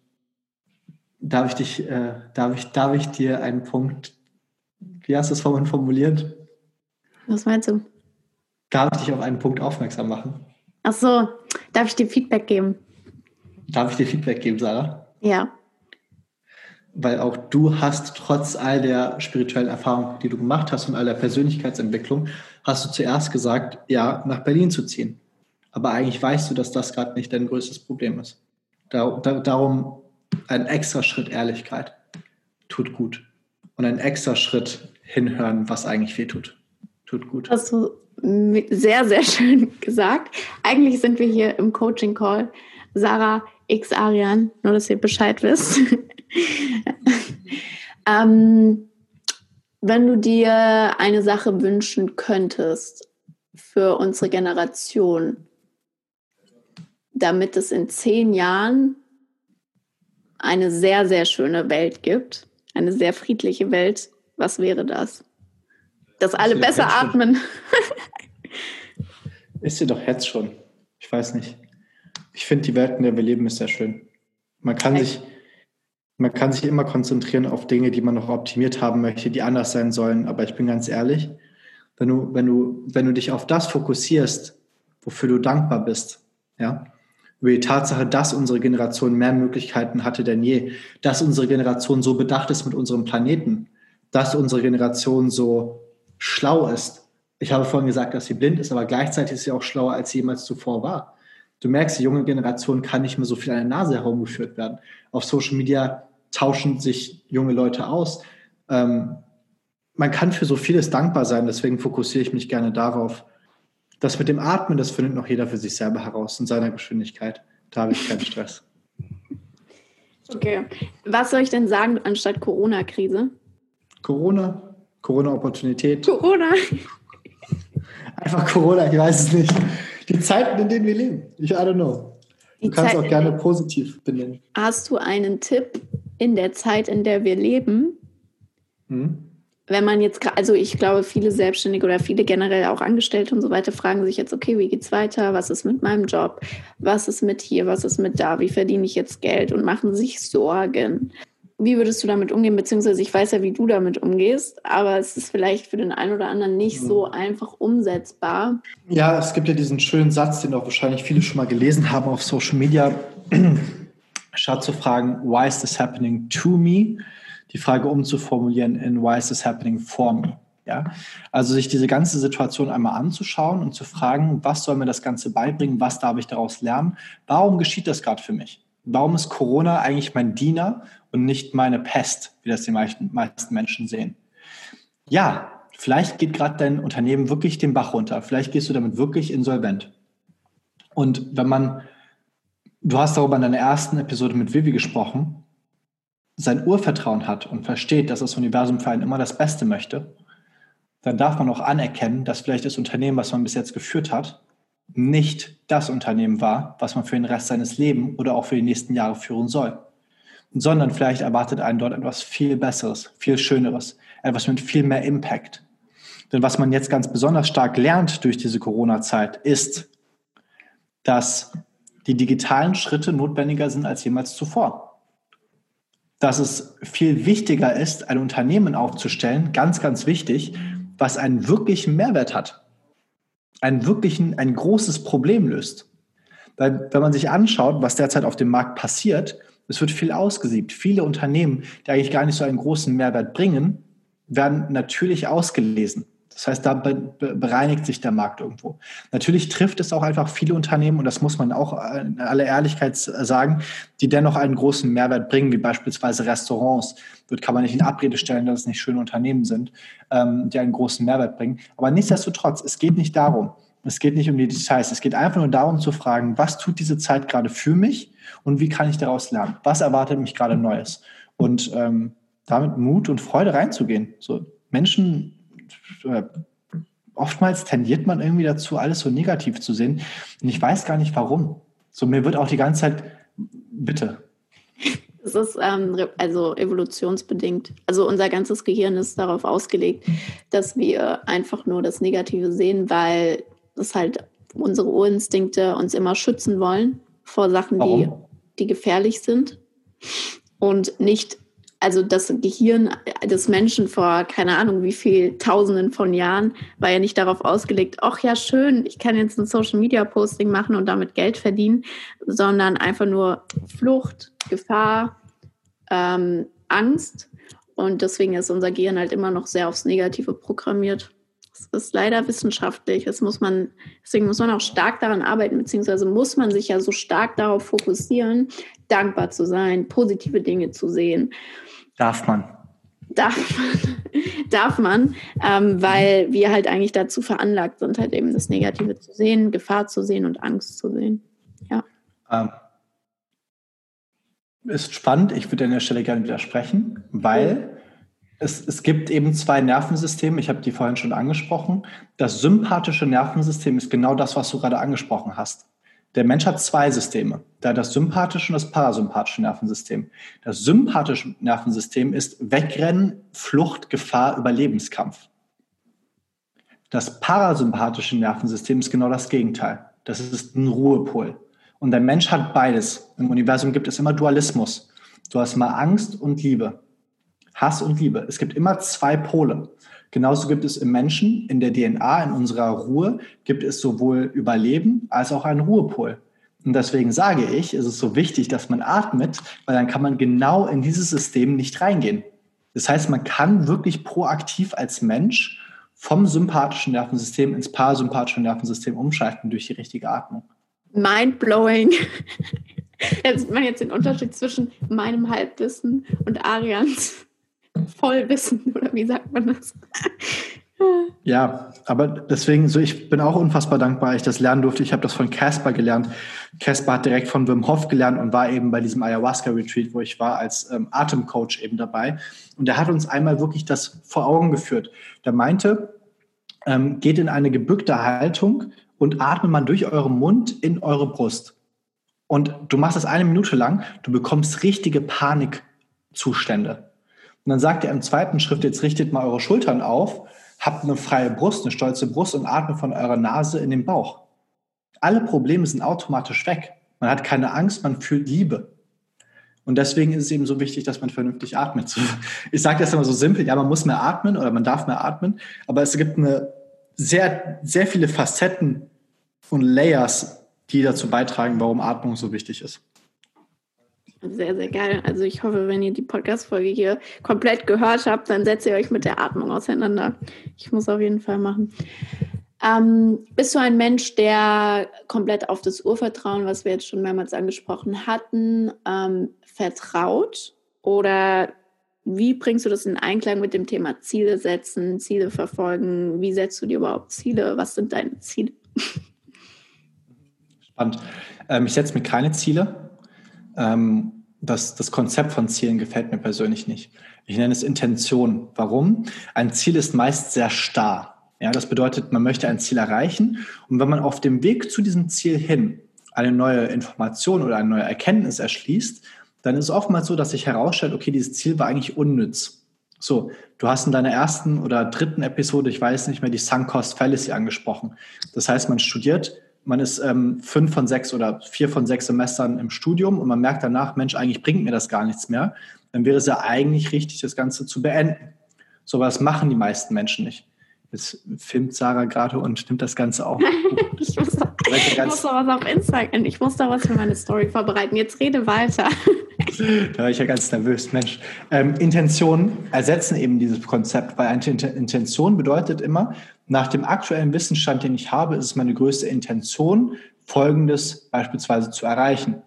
darf ich dich, äh, darf ich, darf ich dir einen Punkt wie hast du es vorhin formuliert? Was meinst du? Darf ich dich auf einen Punkt aufmerksam machen? Ach so, darf ich dir Feedback geben? Darf ich dir Feedback geben, Sarah? Ja. Weil auch du hast trotz all der spirituellen Erfahrung, die du gemacht hast und all der Persönlichkeitsentwicklung, hast du zuerst gesagt, ja, nach Berlin zu ziehen. Aber eigentlich weißt du, dass das gerade nicht dein größtes Problem ist. Da, da, darum ein extra Schritt Ehrlichkeit tut gut und einen extra Schritt hinhören, was eigentlich weh tut. Tut gut. Hast du sehr, sehr schön gesagt. Eigentlich sind wir hier im Coaching Call. Sarah X Arian, nur dass ihr Bescheid wisst. ähm, wenn du dir eine Sache wünschen könntest für unsere Generation, damit es in zehn Jahren eine sehr, sehr schöne Welt gibt, eine sehr friedliche Welt. Was wäre das? Dass alle besser atmen. ist sie doch jetzt schon. Ich weiß nicht. Ich finde, die Welt, in der wir leben, ist sehr schön. Man kann sich, man kann sich immer konzentrieren auf Dinge, die man noch optimiert haben möchte, die anders sein sollen. Aber ich bin ganz ehrlich, wenn du, wenn du, wenn du dich auf das fokussierst, wofür du dankbar bist, ja, über die Tatsache, dass unsere Generation mehr Möglichkeiten hatte denn je, dass unsere Generation so bedacht ist mit unserem Planeten, dass unsere Generation so schlau ist. Ich habe vorhin gesagt, dass sie blind ist, aber gleichzeitig ist sie auch schlauer, als sie jemals zuvor war. Du merkst, die junge Generation kann nicht mehr so viel an der Nase herumgeführt werden. Auf Social Media tauschen sich junge Leute aus. Ähm, man kann für so vieles dankbar sein, deswegen fokussiere ich mich gerne darauf, das mit dem Atmen, das findet noch jeder für sich selber heraus in seiner Geschwindigkeit. Da habe ich keinen Stress. Okay. Was soll ich denn sagen anstatt Corona-Krise? Corona, Corona-Opportunität. Corona. Einfach Corona, ich weiß es nicht. Die Zeiten, in denen wir leben. Ich, I don't know. Du die kannst Zeit, auch gerne positiv benennen. Hast du einen Tipp in der Zeit, in der wir leben? Hm? Wenn man jetzt, also ich glaube, viele Selbstständige oder viele generell auch Angestellte und so weiter fragen sich jetzt, okay, wie geht's weiter? Was ist mit meinem Job? Was ist mit hier? Was ist mit da? Wie verdiene ich jetzt Geld? Und machen sich Sorgen. Wie würdest du damit umgehen? Beziehungsweise ich weiß ja, wie du damit umgehst, aber es ist vielleicht für den einen oder anderen nicht so mhm. einfach umsetzbar. Ja, es gibt ja diesen schönen Satz, den auch wahrscheinlich viele schon mal gelesen haben auf Social Media. Statt zu fragen, why is this happening to me? Die Frage umzuformulieren in why is this happening for me? Ja, also sich diese ganze Situation einmal anzuschauen und zu fragen, was soll mir das Ganze beibringen? Was darf ich daraus lernen? Warum geschieht das gerade für mich? warum ist Corona eigentlich mein Diener und nicht meine Pest, wie das die meisten, meisten Menschen sehen? Ja, vielleicht geht gerade dein Unternehmen wirklich den Bach runter. Vielleicht gehst du damit wirklich insolvent. Und wenn man, du hast darüber in deiner ersten Episode mit Vivi gesprochen, sein Urvertrauen hat und versteht, dass das Universum für einen immer das Beste möchte, dann darf man auch anerkennen, dass vielleicht das Unternehmen, was man bis jetzt geführt hat, nicht das Unternehmen war, was man für den Rest seines Lebens oder auch für die nächsten Jahre führen soll, sondern vielleicht erwartet einen dort etwas viel Besseres, viel Schöneres, etwas mit viel mehr Impact. Denn was man jetzt ganz besonders stark lernt durch diese Corona-Zeit ist, dass die digitalen Schritte notwendiger sind als jemals zuvor. Dass es viel wichtiger ist, ein Unternehmen aufzustellen, ganz, ganz wichtig, was einen wirklichen Mehrwert hat ein wirklichen, ein großes Problem löst. Weil wenn man sich anschaut, was derzeit auf dem Markt passiert, es wird viel ausgesiebt. Viele Unternehmen, die eigentlich gar nicht so einen großen Mehrwert bringen, werden natürlich ausgelesen. Das heißt, da bereinigt sich der Markt irgendwo. Natürlich trifft es auch einfach viele Unternehmen, und das muss man auch in aller Ehrlichkeit sagen, die dennoch einen großen Mehrwert bringen, wie beispielsweise Restaurants. Dort kann man nicht in Abrede stellen, dass es nicht schöne Unternehmen sind, ähm, die einen großen Mehrwert bringen. Aber nichtsdestotrotz, es geht nicht darum, es geht nicht um die Details. Es geht einfach nur darum zu fragen, was tut diese Zeit gerade für mich und wie kann ich daraus lernen? Was erwartet mich gerade Neues? Und ähm, damit Mut und Freude reinzugehen. So Menschen oftmals tendiert man irgendwie dazu, alles so negativ zu sehen. Und ich weiß gar nicht warum. So, mir wird auch die ganze Zeit, bitte. Es ist ähm, also evolutionsbedingt. Also unser ganzes Gehirn ist darauf ausgelegt, dass wir einfach nur das Negative sehen, weil es halt unsere Urinstinkte uns immer schützen wollen vor Sachen, die, die gefährlich sind und nicht also das Gehirn des Menschen vor keine Ahnung wie viel Tausenden von Jahren war ja nicht darauf ausgelegt, ach ja schön, ich kann jetzt ein Social Media Posting machen und damit Geld verdienen, sondern einfach nur Flucht, Gefahr, ähm, Angst und deswegen ist unser Gehirn halt immer noch sehr aufs Negative programmiert. Das ist leider wissenschaftlich. Das muss man, deswegen muss man auch stark daran arbeiten, beziehungsweise muss man sich ja so stark darauf fokussieren, dankbar zu sein, positive Dinge zu sehen. Darf man. Darf man, darf man ähm, weil wir halt eigentlich dazu veranlagt sind, halt eben das Negative zu sehen, Gefahr zu sehen und Angst zu sehen. Ja. Ähm, ist spannend. Ich würde an der Stelle gerne widersprechen, weil es, es gibt eben zwei Nervensysteme. Ich habe die vorhin schon angesprochen. Das sympathische Nervensystem ist genau das, was du gerade angesprochen hast. Der Mensch hat zwei Systeme. Da das sympathische und das parasympathische Nervensystem. Das sympathische Nervensystem ist Wegrennen, Flucht, Gefahr, Überlebenskampf. Das parasympathische Nervensystem ist genau das Gegenteil. Das ist ein Ruhepol. Und der Mensch hat beides. Im Universum gibt es immer Dualismus. Du hast mal Angst und Liebe. Hass und Liebe. Es gibt immer zwei Pole. Genauso gibt es im Menschen, in der DNA, in unserer Ruhe, gibt es sowohl Überleben als auch einen Ruhepol. Und deswegen sage ich, ist es so wichtig, dass man atmet, weil dann kann man genau in dieses System nicht reingehen. Das heißt, man kann wirklich proaktiv als Mensch vom sympathischen Nervensystem ins parasympathische Nervensystem umschalten durch die richtige Atmung. Mind blowing. Jetzt sieht man jetzt den Unterschied zwischen meinem Halbwissen und Arians Vollwissen oder wie sagt man das? Ja, aber deswegen, so ich bin auch unfassbar dankbar, ich das lernen durfte. Ich habe das von Casper gelernt. Casper hat direkt von Wim Hof gelernt und war eben bei diesem Ayahuasca-Retreat, wo ich war, als ähm, Atemcoach eben dabei. Und er hat uns einmal wirklich das vor Augen geführt. Der meinte, ähm, geht in eine gebückte Haltung und atme mal durch euren Mund in eure Brust. Und du machst das eine Minute lang, du bekommst richtige Panikzustände. Und dann sagt er im zweiten Schritt, jetzt richtet mal eure Schultern auf, habt eine freie Brust, eine stolze Brust und atmet von eurer Nase in den Bauch. Alle Probleme sind automatisch weg. Man hat keine Angst, man fühlt Liebe. Und deswegen ist es eben so wichtig, dass man vernünftig atmet. Ich sage das immer so simpel, ja, man muss mehr atmen oder man darf mehr atmen, aber es gibt eine sehr, sehr viele Facetten und Layers, die dazu beitragen, warum Atmung so wichtig ist. Sehr, sehr geil. Also ich hoffe, wenn ihr die Podcast-Folge hier komplett gehört habt, dann setzt ihr euch mit der Atmung auseinander. Ich muss auf jeden Fall machen. Ähm, bist du ein Mensch, der komplett auf das Urvertrauen, was wir jetzt schon mehrmals angesprochen hatten, ähm, vertraut? Oder wie bringst du das in Einklang mit dem Thema Ziele setzen, Ziele verfolgen? Wie setzt du dir überhaupt Ziele? Was sind deine Ziele? Spannend. Ähm, ich setze mir keine Ziele. Ähm, das, das Konzept von Zielen gefällt mir persönlich nicht. Ich nenne es Intention. Warum? Ein Ziel ist meist sehr starr. Ja, das bedeutet, man möchte ein Ziel erreichen und wenn man auf dem Weg zu diesem Ziel hin eine neue Information oder eine neue Erkenntnis erschließt, dann ist es oftmals so, dass sich herausstellt, okay, dieses Ziel war eigentlich unnütz. So, du hast in deiner ersten oder dritten Episode, ich weiß nicht mehr, die Sunk Cost Fallacy angesprochen. Das heißt, man studiert, man ist ähm, fünf von sechs oder vier von sechs Semestern im Studium und man merkt danach, Mensch, eigentlich bringt mir das gar nichts mehr. Dann wäre es ja eigentlich richtig, das Ganze zu beenden. So was machen die meisten Menschen nicht. Jetzt filmt Sarah gerade und nimmt das Ganze auf. ich muss, da, ich muss da was auf Instagram, ich muss da was für meine Story vorbereiten. Jetzt rede weiter. da war ich ja ganz nervös, Mensch. Ähm, Intentionen ersetzen eben dieses Konzept, weil eine Intention bedeutet immer, nach dem aktuellen Wissensstand, den ich habe, ist es meine größte Intention, Folgendes beispielsweise zu erreichen.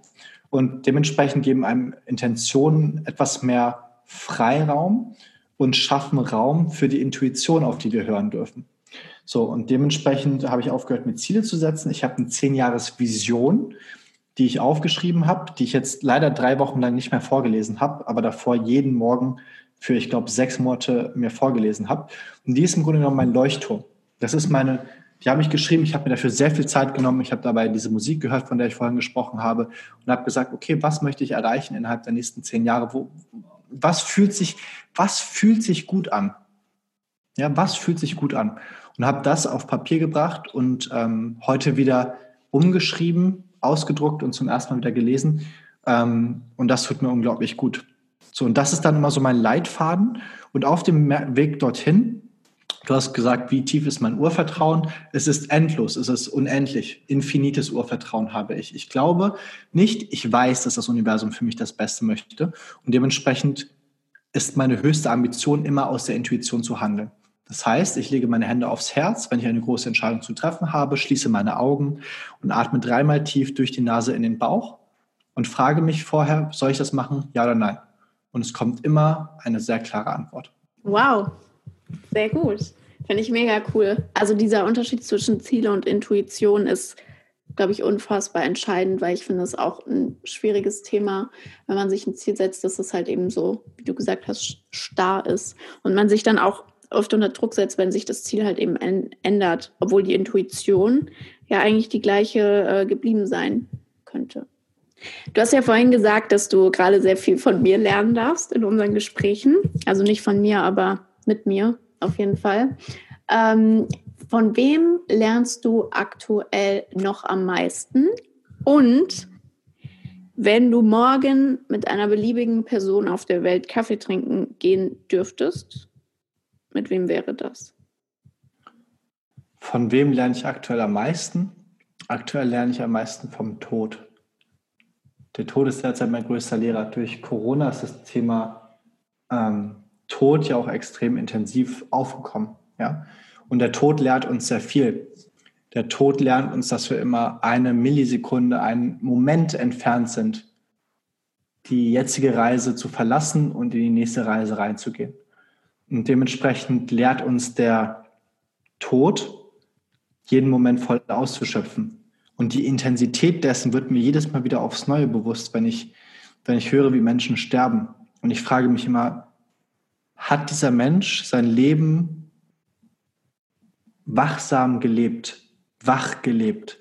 Und dementsprechend geben einem Intentionen etwas mehr Freiraum und schaffen Raum für die Intuition, auf die wir hören dürfen. So, und dementsprechend habe ich aufgehört, mir Ziele zu setzen. Ich habe eine zehn Jahres Vision, die ich aufgeschrieben habe, die ich jetzt leider drei Wochen lang nicht mehr vorgelesen habe, aber davor jeden Morgen für, ich glaube, sechs Monate mir vorgelesen habe. Und die ist im Grunde genommen mein Leuchtturm. Das ist meine, die habe ich geschrieben, ich habe mir dafür sehr viel Zeit genommen. Ich habe dabei diese Musik gehört, von der ich vorhin gesprochen habe und habe gesagt, okay, was möchte ich erreichen innerhalb der nächsten zehn Jahre? Wo, was fühlt sich, was fühlt sich gut an? Ja, was fühlt sich gut an? Und habe das auf Papier gebracht und ähm, heute wieder umgeschrieben, ausgedruckt und zum ersten Mal wieder gelesen. Ähm, und das tut mir unglaublich gut. So, und das ist dann immer so mein Leitfaden. Und auf dem Weg dorthin, du hast gesagt, wie tief ist mein Urvertrauen? Es ist endlos, es ist unendlich. Infinites Urvertrauen habe ich. Ich glaube nicht, ich weiß, dass das Universum für mich das Beste möchte. Und dementsprechend ist meine höchste Ambition immer aus der Intuition zu handeln. Das heißt, ich lege meine Hände aufs Herz, wenn ich eine große Entscheidung zu treffen habe, schließe meine Augen und atme dreimal tief durch die Nase in den Bauch und frage mich vorher, soll ich das machen, ja oder nein? Und es kommt immer eine sehr klare Antwort. Wow, sehr gut. Finde ich mega cool. Also dieser Unterschied zwischen Ziele und Intuition ist glaube ich, unfassbar entscheidend, weil ich finde es auch ein schwieriges Thema, wenn man sich ein Ziel setzt, dass es halt eben so, wie du gesagt hast, starr ist und man sich dann auch oft unter Druck setzt, wenn sich das Ziel halt eben ändert, obwohl die Intuition ja eigentlich die gleiche äh, geblieben sein könnte. Du hast ja vorhin gesagt, dass du gerade sehr viel von mir lernen darfst in unseren Gesprächen. Also nicht von mir, aber mit mir auf jeden Fall. Ähm, von wem lernst du aktuell noch am meisten? Und wenn du morgen mit einer beliebigen Person auf der Welt Kaffee trinken gehen dürftest, mit wem wäre das? Von wem lerne ich aktuell am meisten? Aktuell lerne ich am meisten vom Tod. Der Tod ist derzeit mein größter Lehrer. Durch Corona ist das Thema ähm, Tod ja auch extrem intensiv aufgekommen. Ja? Und der Tod lehrt uns sehr viel. Der Tod lernt uns, dass wir immer eine Millisekunde, einen Moment entfernt sind, die jetzige Reise zu verlassen und in die nächste Reise reinzugehen. Und dementsprechend lehrt uns der Tod, jeden Moment voll auszuschöpfen. Und die Intensität dessen wird mir jedes Mal wieder aufs Neue bewusst, wenn ich, wenn ich höre, wie Menschen sterben. Und ich frage mich immer, hat dieser Mensch sein Leben wachsam gelebt? wach gelebt.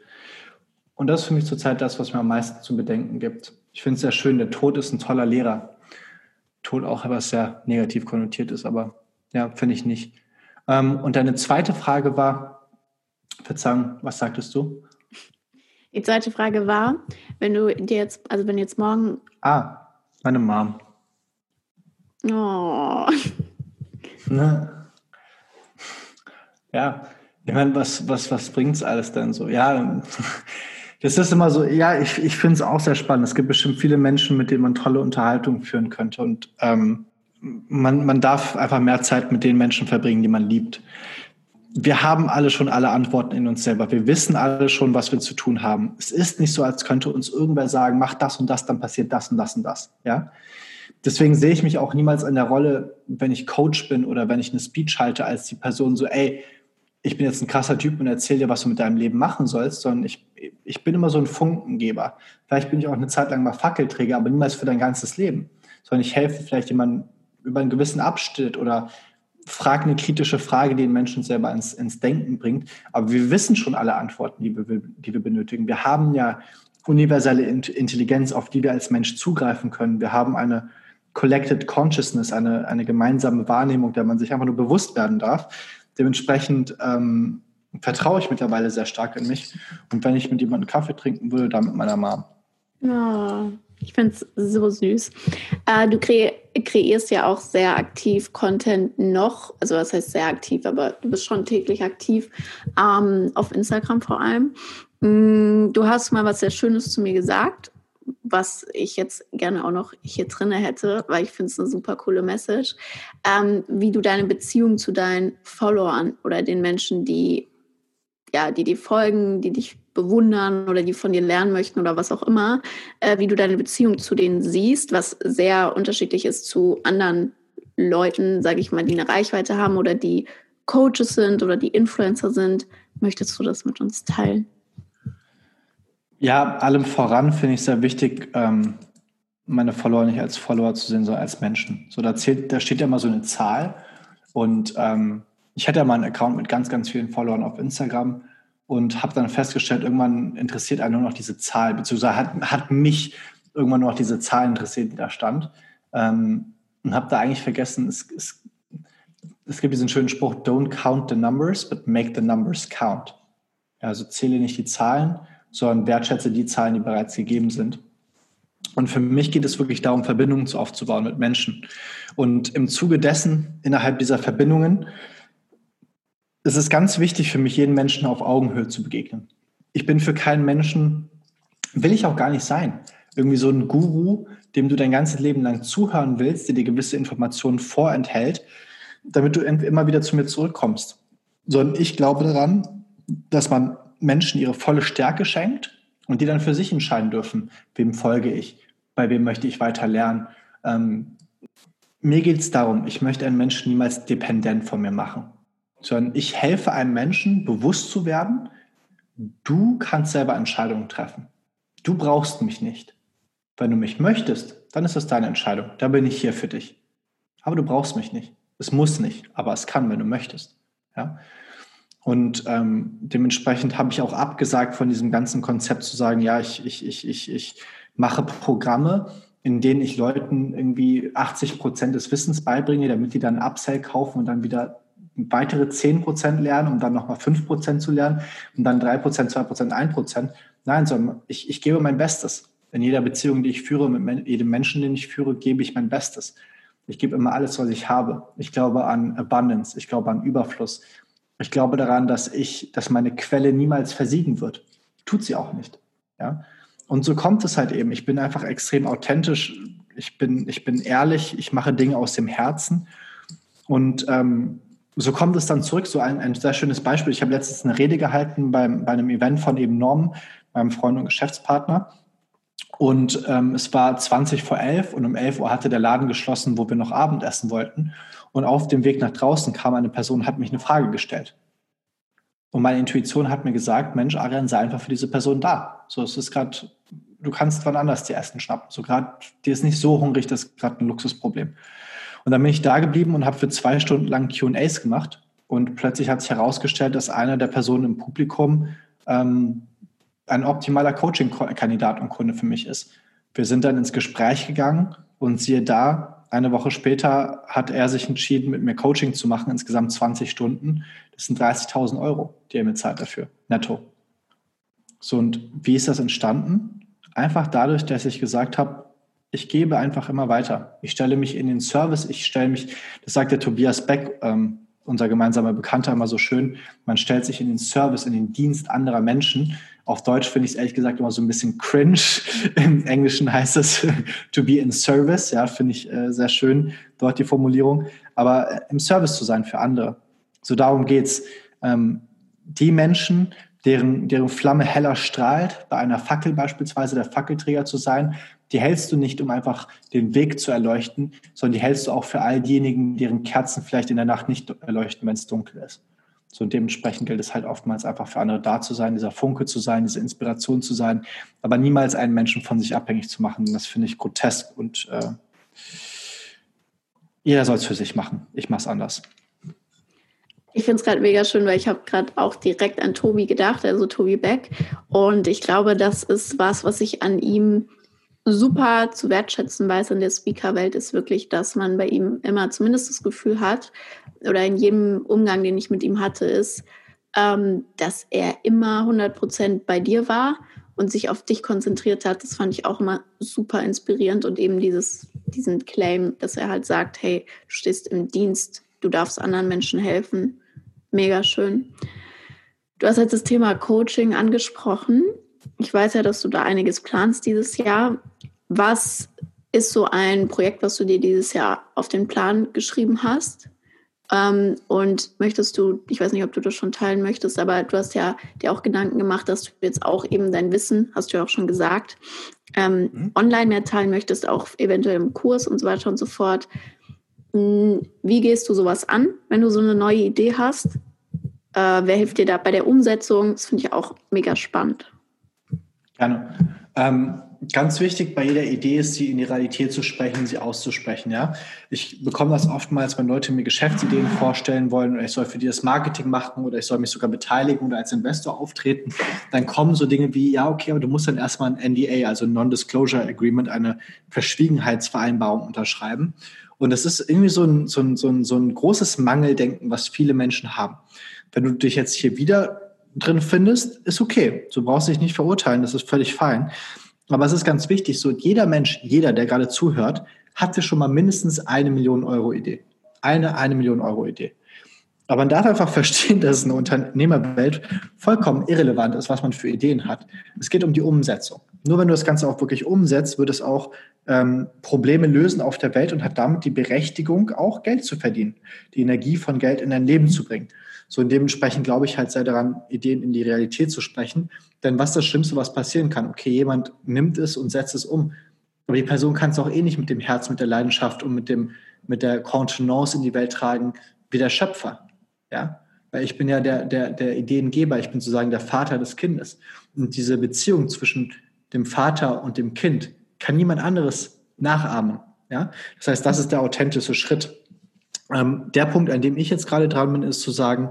Und das ist für mich zurzeit das, was mir am meisten zu bedenken gibt. Ich finde es sehr schön, der Tod ist ein toller Lehrer. Tod auch etwas sehr negativ konnotiert ist, aber ja, finde ich nicht. Ähm, und deine zweite Frage war, Verzeihung, was sagtest du? Die zweite Frage war, wenn du dir jetzt, also wenn jetzt morgen. Ah, meine Mom. Oh. Ne? Ja, ich meine, was, was, was bringt es alles denn so? Ja, das ist immer so, ja, ich, ich finde es auch sehr spannend. Es gibt bestimmt viele Menschen, mit denen man tolle Unterhaltung führen könnte. Und ähm, man, man darf einfach mehr Zeit mit den Menschen verbringen, die man liebt. Wir haben alle schon alle Antworten in uns selber. Wir wissen alle schon, was wir zu tun haben. Es ist nicht so, als könnte uns irgendwer sagen, mach das und das, dann passiert das und das und das. Ja? Deswegen sehe ich mich auch niemals in der Rolle, wenn ich Coach bin oder wenn ich eine Speech halte, als die Person so, ey, ich bin jetzt ein krasser Typ und erzähle dir, was du mit deinem Leben machen sollst, sondern ich, ich bin immer so ein Funkengeber. Vielleicht bin ich auch eine Zeit lang mal Fackelträger, aber niemals für dein ganzes Leben, sondern ich helfe vielleicht jemandem über einen gewissen Abschnitt oder frage eine kritische Frage, die den Menschen selber ins, ins Denken bringt. Aber wir wissen schon alle Antworten, die wir, die wir benötigen. Wir haben ja universelle Intelligenz, auf die wir als Mensch zugreifen können. Wir haben eine Collected Consciousness, eine, eine gemeinsame Wahrnehmung, der man sich einfach nur bewusst werden darf. Dementsprechend ähm, vertraue ich mittlerweile sehr stark in mich. Und wenn ich mit jemandem Kaffee trinken würde, dann mit meiner Mom. Oh, ich finde es so süß. Äh, du kre kreierst ja auch sehr aktiv Content noch, also was heißt sehr aktiv, aber du bist schon täglich aktiv ähm, auf Instagram vor allem. Mm, du hast mal was sehr Schönes zu mir gesagt was ich jetzt gerne auch noch hier drinne hätte, weil ich finde es eine super coole Message, ähm, wie du deine Beziehung zu deinen Followern oder den Menschen, die ja, die dir folgen, die dich bewundern oder die von dir lernen möchten oder was auch immer, äh, wie du deine Beziehung zu denen siehst, was sehr unterschiedlich ist zu anderen Leuten, sage ich mal, die eine Reichweite haben oder die Coaches sind oder die Influencer sind. Möchtest du das mit uns teilen? Ja, allem voran finde ich sehr wichtig, ähm, meine Follower nicht als Follower zu sehen, sondern als Menschen. So, da, zählt, da steht ja immer so eine Zahl. Und ähm, ich hatte ja mal einen Account mit ganz, ganz vielen Followern auf Instagram und habe dann festgestellt, irgendwann interessiert einen nur noch diese Zahl, beziehungsweise hat, hat mich irgendwann nur noch diese Zahl interessiert, die da stand. Ähm, und habe da eigentlich vergessen, es, es, es gibt diesen schönen Spruch, don't count the numbers, but make the numbers count. Also zähle nicht die Zahlen, sondern wertschätze die Zahlen, die bereits gegeben sind. Und für mich geht es wirklich darum, Verbindungen aufzubauen mit Menschen. Und im Zuge dessen, innerhalb dieser Verbindungen, ist es ganz wichtig für mich, jeden Menschen auf Augenhöhe zu begegnen. Ich bin für keinen Menschen, will ich auch gar nicht sein, irgendwie so ein Guru, dem du dein ganzes Leben lang zuhören willst, der dir gewisse Informationen vorenthält, damit du immer wieder zu mir zurückkommst. Sondern ich glaube daran, dass man Menschen ihre volle Stärke schenkt und die dann für sich entscheiden dürfen, wem folge ich, bei wem möchte ich weiter lernen. Ähm, mir geht es darum, ich möchte einen Menschen niemals dependent von mir machen, sondern ich helfe einem Menschen, bewusst zu werden, du kannst selber Entscheidungen treffen. Du brauchst mich nicht. Wenn du mich möchtest, dann ist das deine Entscheidung. Da bin ich hier für dich. Aber du brauchst mich nicht. Es muss nicht, aber es kann, wenn du möchtest. Ja? Und ähm, dementsprechend habe ich auch abgesagt von diesem ganzen Konzept zu sagen, ja, ich, ich, ich, ich, ich mache Programme, in denen ich Leuten irgendwie 80 Prozent des Wissens beibringe, damit die dann Upsell kaufen und dann wieder weitere 10 Prozent lernen, um dann nochmal 5 Prozent zu lernen und dann 3 Prozent, 2 Prozent, 1 Prozent. Nein, sondern ich, ich gebe mein Bestes. In jeder Beziehung, die ich führe, mit jedem Menschen, den ich führe, gebe ich mein Bestes. Ich gebe immer alles, was ich habe. Ich glaube an Abundance. Ich glaube an Überfluss. Ich glaube daran, dass ich, dass meine Quelle niemals versiegen wird. Tut sie auch nicht. Ja. Und so kommt es halt eben. Ich bin einfach extrem authentisch. Ich bin, ich bin ehrlich. Ich mache Dinge aus dem Herzen. Und ähm, so kommt es dann zurück. So ein, ein sehr schönes Beispiel. Ich habe letztens eine Rede gehalten beim, bei einem Event von eben Norm, meinem Freund und Geschäftspartner. Und ähm, es war 20 vor 11 und um 11 Uhr hatte der Laden geschlossen, wo wir noch Abendessen wollten. Und auf dem Weg nach draußen kam eine Person und hat mich eine Frage gestellt. Und meine Intuition hat mir gesagt, Mensch, Arian, sei einfach für diese Person da. So, es ist gerade, du kannst wann anders die Essen schnappen. So gerade, dir ist nicht so hungrig, das ist gerade ein Luxusproblem. Und dann bin ich da geblieben und habe für zwei Stunden lang Q&As gemacht. Und plötzlich hat sich herausgestellt, dass einer der Personen im Publikum ähm, ein optimaler Coaching-Kandidat und Kunde für mich ist. Wir sind dann ins Gespräch gegangen und siehe da, eine Woche später hat er sich entschieden, mit mir Coaching zu machen, insgesamt 20 Stunden. Das sind 30.000 Euro, die er mir zahlt dafür, netto. So, und wie ist das entstanden? Einfach dadurch, dass ich gesagt habe, ich gebe einfach immer weiter. Ich stelle mich in den Service, ich stelle mich, das sagt der Tobias Beck, ähm, unser gemeinsamer Bekannter, immer so schön, man stellt sich in den Service, in den Dienst anderer Menschen. Auf Deutsch finde ich es ehrlich gesagt immer so ein bisschen cringe. Im Englischen heißt es to be in service. Ja, finde ich äh, sehr schön, dort die Formulierung. Aber äh, im Service zu sein für andere. So darum geht's. Ähm, die Menschen, deren, deren Flamme heller strahlt, bei einer Fackel beispielsweise der Fackelträger zu sein, die hältst du nicht, um einfach den Weg zu erleuchten, sondern die hältst du auch für all diejenigen, deren Kerzen vielleicht in der Nacht nicht erleuchten, wenn es dunkel ist. So dementsprechend gilt es halt oftmals einfach für andere da zu sein, dieser Funke zu sein, diese Inspiration zu sein, aber niemals einen Menschen von sich abhängig zu machen. Das finde ich grotesk und äh, jeder soll es für sich machen. Ich mache es anders. Ich finde es gerade mega schön, weil ich habe gerade auch direkt an Tobi gedacht, also Tobi Beck. Und ich glaube, das ist was, was ich an ihm super zu wertschätzen weiß in der Speaker-Welt, ist wirklich, dass man bei ihm immer zumindest das Gefühl hat, oder in jedem Umgang, den ich mit ihm hatte, ist, ähm, dass er immer 100 Prozent bei dir war und sich auf dich konzentriert hat. Das fand ich auch immer super inspirierend und eben dieses, diesen Claim, dass er halt sagt, hey, du stehst im Dienst, du darfst anderen Menschen helfen. Mega schön. Du hast jetzt das Thema Coaching angesprochen. Ich weiß ja, dass du da einiges planst dieses Jahr. Was ist so ein Projekt, was du dir dieses Jahr auf den Plan geschrieben hast? Ähm, und möchtest du, ich weiß nicht, ob du das schon teilen möchtest, aber du hast ja dir auch Gedanken gemacht, dass du jetzt auch eben dein Wissen, hast du ja auch schon gesagt, ähm, mhm. online mehr teilen möchtest, auch eventuell im Kurs und so weiter und so fort. Hm, wie gehst du sowas an, wenn du so eine neue Idee hast? Äh, wer hilft dir da bei der Umsetzung? Das finde ich auch mega spannend. Gerne. Ähm, ganz wichtig bei jeder Idee ist, sie in die Realität zu sprechen, sie auszusprechen. Ja, ich bekomme das oftmals, wenn Leute mir Geschäftsideen vorstellen wollen oder ich soll für die das Marketing machen oder ich soll mich sogar beteiligen oder als Investor auftreten. Dann kommen so Dinge wie, ja, okay, aber du musst dann erstmal ein NDA, also Non-Disclosure Agreement, eine Verschwiegenheitsvereinbarung unterschreiben. Und das ist irgendwie so ein, so ein, so ein, so ein großes Mangeldenken, was viele Menschen haben. Wenn du dich jetzt hier wieder drin findest, ist okay. Du brauchst dich nicht verurteilen, das ist völlig fein. Aber es ist ganz wichtig, so jeder Mensch, jeder, der gerade zuhört, hatte schon mal mindestens eine Million Euro Idee. Eine, eine Million Euro Idee. Aber man darf einfach verstehen, dass es in der Unternehmerwelt vollkommen irrelevant ist, was man für Ideen hat. Es geht um die Umsetzung. Nur wenn du das Ganze auch wirklich umsetzt, wird es auch ähm, Probleme lösen auf der Welt und hat damit die Berechtigung, auch Geld zu verdienen, die Energie von Geld in dein Leben zu bringen. So und dementsprechend glaube ich halt sehr daran, Ideen in die Realität zu sprechen. Denn was das Schlimmste, was passieren kann? Okay, jemand nimmt es und setzt es um. Aber die Person kann es auch eh nicht mit dem Herz, mit der Leidenschaft und mit, dem, mit der Contenance in die Welt tragen, wie der Schöpfer. Ja? Weil ich bin ja der, der, der Ideengeber, ich bin sozusagen der Vater des Kindes. Und diese Beziehung zwischen dem Vater und dem Kind kann niemand anderes nachahmen. Ja? Das heißt, das ist der authentische Schritt. Ähm, der Punkt, an dem ich jetzt gerade dran bin, ist zu sagen,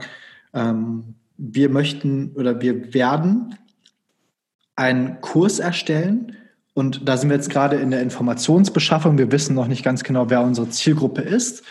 ähm, wir möchten oder wir werden einen Kurs erstellen. Und da sind wir jetzt gerade in der Informationsbeschaffung. Wir wissen noch nicht ganz genau, wer unsere Zielgruppe ist,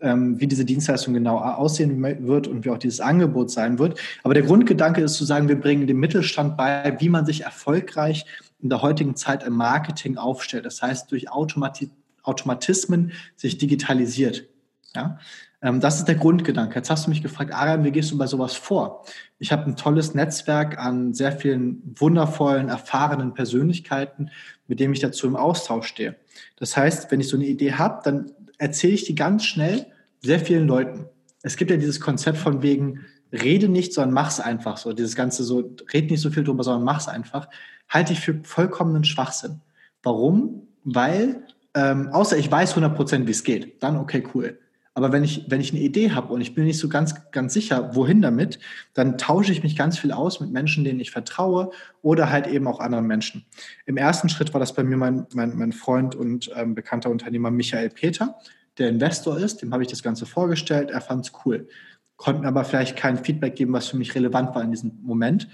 ähm, wie diese Dienstleistung genau aussehen wird und wie auch dieses Angebot sein wird. Aber der Grundgedanke ist zu sagen, wir bringen dem Mittelstand bei, wie man sich erfolgreich in der heutigen Zeit im Marketing aufstellt. Das heißt, durch Automati Automatismen sich digitalisiert. Ja? Ähm, das ist der Grundgedanke. Jetzt hast du mich gefragt, Arian, wie gehst du bei sowas vor? Ich habe ein tolles Netzwerk an sehr vielen wundervollen, erfahrenen Persönlichkeiten, mit denen ich dazu im Austausch stehe. Das heißt, wenn ich so eine Idee habe, dann erzähle ich die ganz schnell sehr vielen Leuten. Es gibt ja dieses Konzept von wegen, rede nicht, sondern mach's einfach so. Dieses ganze so, red nicht so viel drüber, sondern mach's einfach. Halte ich für vollkommenen Schwachsinn. Warum? Weil, ähm, außer ich weiß 100% wie es geht, dann okay, cool. Aber wenn ich, wenn ich eine Idee habe und ich bin nicht so ganz, ganz sicher, wohin damit, dann tausche ich mich ganz viel aus mit Menschen, denen ich vertraue oder halt eben auch anderen Menschen. Im ersten Schritt war das bei mir mein, mein, mein Freund und ähm, bekannter Unternehmer Michael Peter, der Investor ist. Dem habe ich das Ganze vorgestellt. Er fand es cool. Konnten aber vielleicht kein Feedback geben, was für mich relevant war in diesem Moment.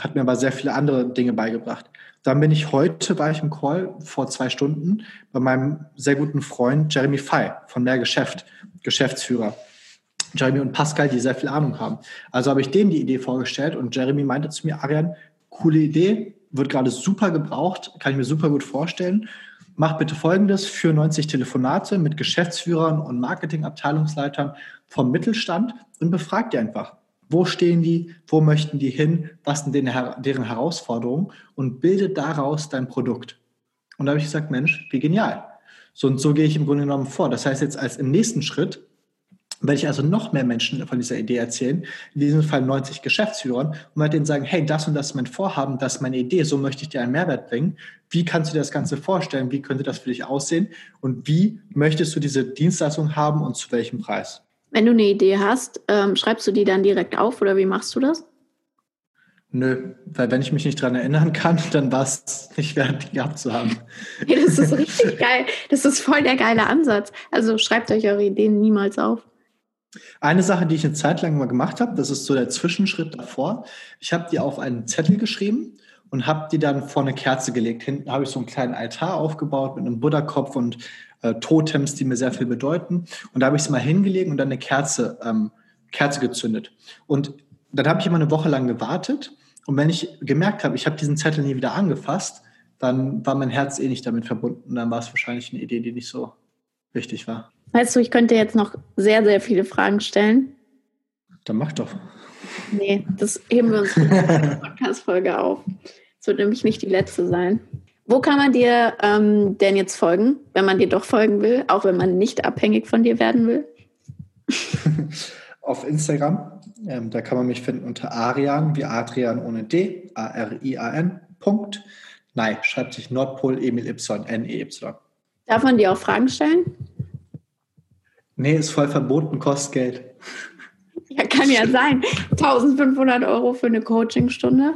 Hat mir aber sehr viele andere Dinge beigebracht. Dann bin ich heute, war ich im Call vor zwei Stunden bei meinem sehr guten Freund Jeremy Fay von Mehr Geschäft, Geschäftsführer. Jeremy und Pascal, die sehr viel Ahnung haben. Also habe ich denen die Idee vorgestellt und Jeremy meinte zu mir, Arian, coole Idee, wird gerade super gebraucht, kann ich mir super gut vorstellen. Mach bitte folgendes: für 90 Telefonate mit Geschäftsführern und Marketingabteilungsleitern vom Mittelstand und befrag die einfach. Wo stehen die? Wo möchten die hin? Was sind deren Herausforderungen? Und bilde daraus dein Produkt. Und da habe ich gesagt, Mensch, wie genial. So und so gehe ich im Grunde genommen vor. Das heißt jetzt als im nächsten Schritt werde ich also noch mehr Menschen von dieser Idee erzählen, in diesem Fall 90 Geschäftsführern, und werde denen sagen, hey, das und das ist mein Vorhaben, das ist meine Idee, so möchte ich dir einen Mehrwert bringen. Wie kannst du dir das Ganze vorstellen? Wie könnte das für dich aussehen? Und wie möchtest du diese Dienstleistung haben und zu welchem Preis? Wenn du eine Idee hast, ähm, schreibst du die dann direkt auf oder wie machst du das? Nö, weil wenn ich mich nicht daran erinnern kann, dann war es nicht wert, die gehabt zu haben. Hey, das ist richtig geil. Das ist voll der geile Ansatz. Also schreibt euch eure Ideen niemals auf. Eine Sache, die ich eine Zeit lang mal gemacht habe, das ist so der Zwischenschritt davor. Ich habe die auf einen Zettel geschrieben und habe die dann vor eine Kerze gelegt. Hinten habe ich so einen kleinen Altar aufgebaut mit einem Buddha-Kopf und äh, Totems, die mir sehr viel bedeuten. Und da habe ich es mal hingelegt und dann eine Kerze, ähm, Kerze gezündet. Und dann habe ich immer eine Woche lang gewartet. Und wenn ich gemerkt habe, ich habe diesen Zettel nie wieder angefasst, dann war mein Herz eh nicht damit verbunden. Dann war es wahrscheinlich eine Idee, die nicht so wichtig war. Weißt du, ich könnte jetzt noch sehr, sehr viele Fragen stellen. Dann mach doch. Nee, das heben wir uns für die Podcast-Folge auf. Es wird nämlich nicht die letzte sein. Wo kann man dir ähm, denn jetzt folgen, wenn man dir doch folgen will, auch wenn man nicht abhängig von dir werden will? Auf Instagram, ähm, da kann man mich finden unter Arian, wie Adrian ohne D, A-R-I-A-N, Punkt. Nein, schreibt sich Nordpol Emil Y, N-E-Y. Darf man dir auch Fragen stellen? Nee, ist voll verboten, kostet Geld. Ja, kann ja sein. 1500 Euro für eine Coachingstunde.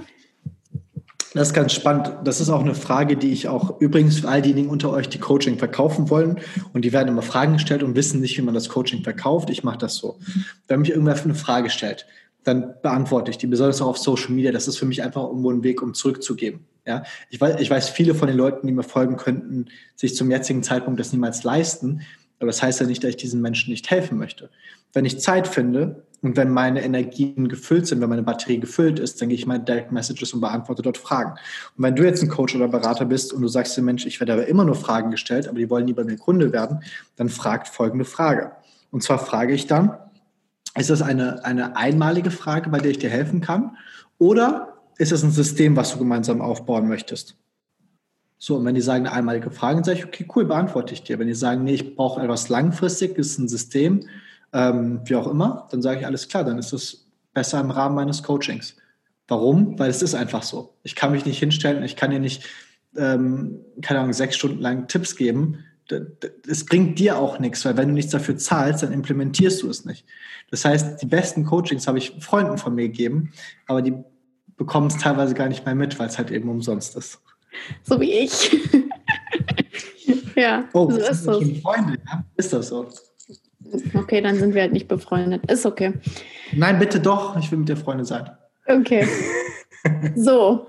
Das ist ganz spannend. Das ist auch eine Frage, die ich auch übrigens für all diejenigen unter euch, die Coaching verkaufen wollen und die werden immer Fragen gestellt und wissen nicht, wie man das Coaching verkauft. Ich mache das so. Wenn mich irgendwer eine Frage stellt, dann beantworte ich die, besonders auch auf Social Media. Das ist für mich einfach irgendwo ein Weg, um zurückzugeben. Ja, ich weiß, ich weiß, viele von den Leuten, die mir folgen könnten, sich zum jetzigen Zeitpunkt das niemals leisten. Aber das heißt ja nicht, dass ich diesen Menschen nicht helfen möchte. Wenn ich Zeit finde und wenn meine Energien gefüllt sind, wenn meine Batterie gefüllt ist, dann gehe ich meine Direct Messages und beantworte dort Fragen. Und wenn du jetzt ein Coach oder Berater bist und du sagst dem Mensch, ich werde aber immer nur Fragen gestellt, aber die wollen nie bei mir Kunde werden, dann fragt folgende Frage. Und zwar frage ich dann, ist das eine, eine einmalige Frage, bei der ich dir helfen kann? Oder ist das ein System, was du gemeinsam aufbauen möchtest? So, und wenn die sagen eine einmalige Frage, sage ich, okay, cool, beantworte ich dir. Wenn die sagen, nee, ich brauche etwas Langfristiges, ein System, ähm, wie auch immer, dann sage ich, alles klar, dann ist das besser im Rahmen meines Coachings. Warum? Weil es ist einfach so. Ich kann mich nicht hinstellen, ich kann dir nicht, ähm, keine Ahnung, sechs Stunden lang Tipps geben. Es bringt dir auch nichts, weil wenn du nichts dafür zahlst, dann implementierst du es nicht. Das heißt, die besten Coachings habe ich Freunden von mir gegeben, aber die bekommen es teilweise gar nicht mehr mit, weil es halt eben umsonst ist. So wie ich. ja, oh, so ist das. Freunde, ja? Ist das so? Okay, dann sind wir halt nicht befreundet. Ist okay. Nein, bitte doch. Ich will mit dir Freunde sein. Okay. so.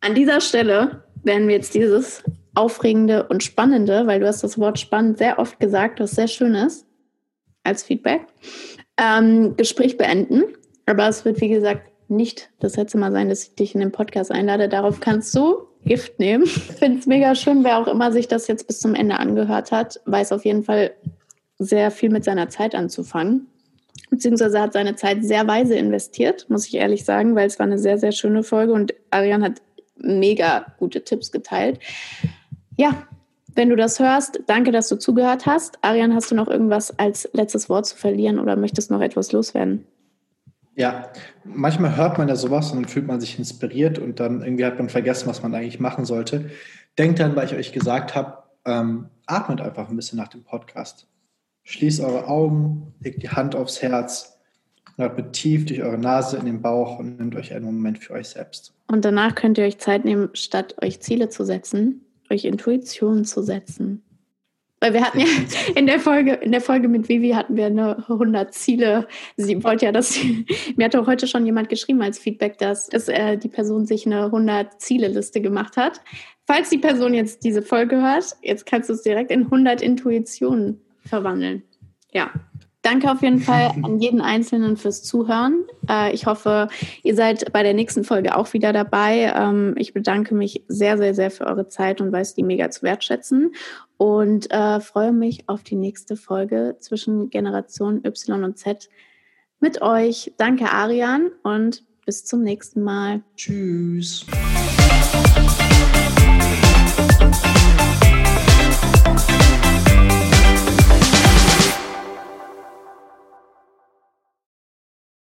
An dieser Stelle werden wir jetzt dieses aufregende und spannende, weil du hast das Wort spannend sehr oft gesagt, was sehr schön ist, als Feedback, ähm, Gespräch beenden. Aber es wird, wie gesagt, nicht das letzte Mal sein, dass ich dich in den Podcast einlade. Darauf kannst du Gift nehmen. Ich finde es mega schön, wer auch immer sich das jetzt bis zum Ende angehört hat, weiß auf jeden Fall sehr viel mit seiner Zeit anzufangen. Beziehungsweise hat seine Zeit sehr weise investiert, muss ich ehrlich sagen, weil es war eine sehr, sehr schöne Folge und Arian hat mega gute Tipps geteilt. Ja, wenn du das hörst, danke, dass du zugehört hast. Arian, hast du noch irgendwas als letztes Wort zu verlieren oder möchtest noch etwas loswerden? Ja, manchmal hört man ja sowas und dann fühlt man sich inspiriert und dann irgendwie hat man vergessen, was man eigentlich machen sollte. Denkt dann, weil ich euch gesagt habe, ähm, atmet einfach ein bisschen nach dem Podcast. Schließt eure Augen, legt die Hand aufs Herz, atmet tief durch eure Nase in den Bauch und nehmt euch einen Moment für euch selbst. Und danach könnt ihr euch Zeit nehmen, statt euch Ziele zu setzen, euch Intuition zu setzen Weil wir hatten ja in der Folge, in der Folge mit Vivi hatten wir eine 100 Ziele. Sie wollte ja, dass mir hat auch heute schon jemand geschrieben als Feedback, dass, dass äh, die Person sich eine 100 Ziele Liste gemacht hat. Falls die Person jetzt diese Folge hört, jetzt kannst du es direkt in 100 Intuitionen verwandeln. Ja, Danke auf jeden Fall an jeden Einzelnen fürs Zuhören. Äh, ich hoffe, ihr seid bei der nächsten Folge auch wieder dabei. Ähm, ich bedanke mich sehr, sehr, sehr für eure Zeit und weiß die mega zu wertschätzen und äh, freue mich auf die nächste Folge zwischen Generation Y und Z mit euch. Danke, Arian, und bis zum nächsten Mal. Tschüss.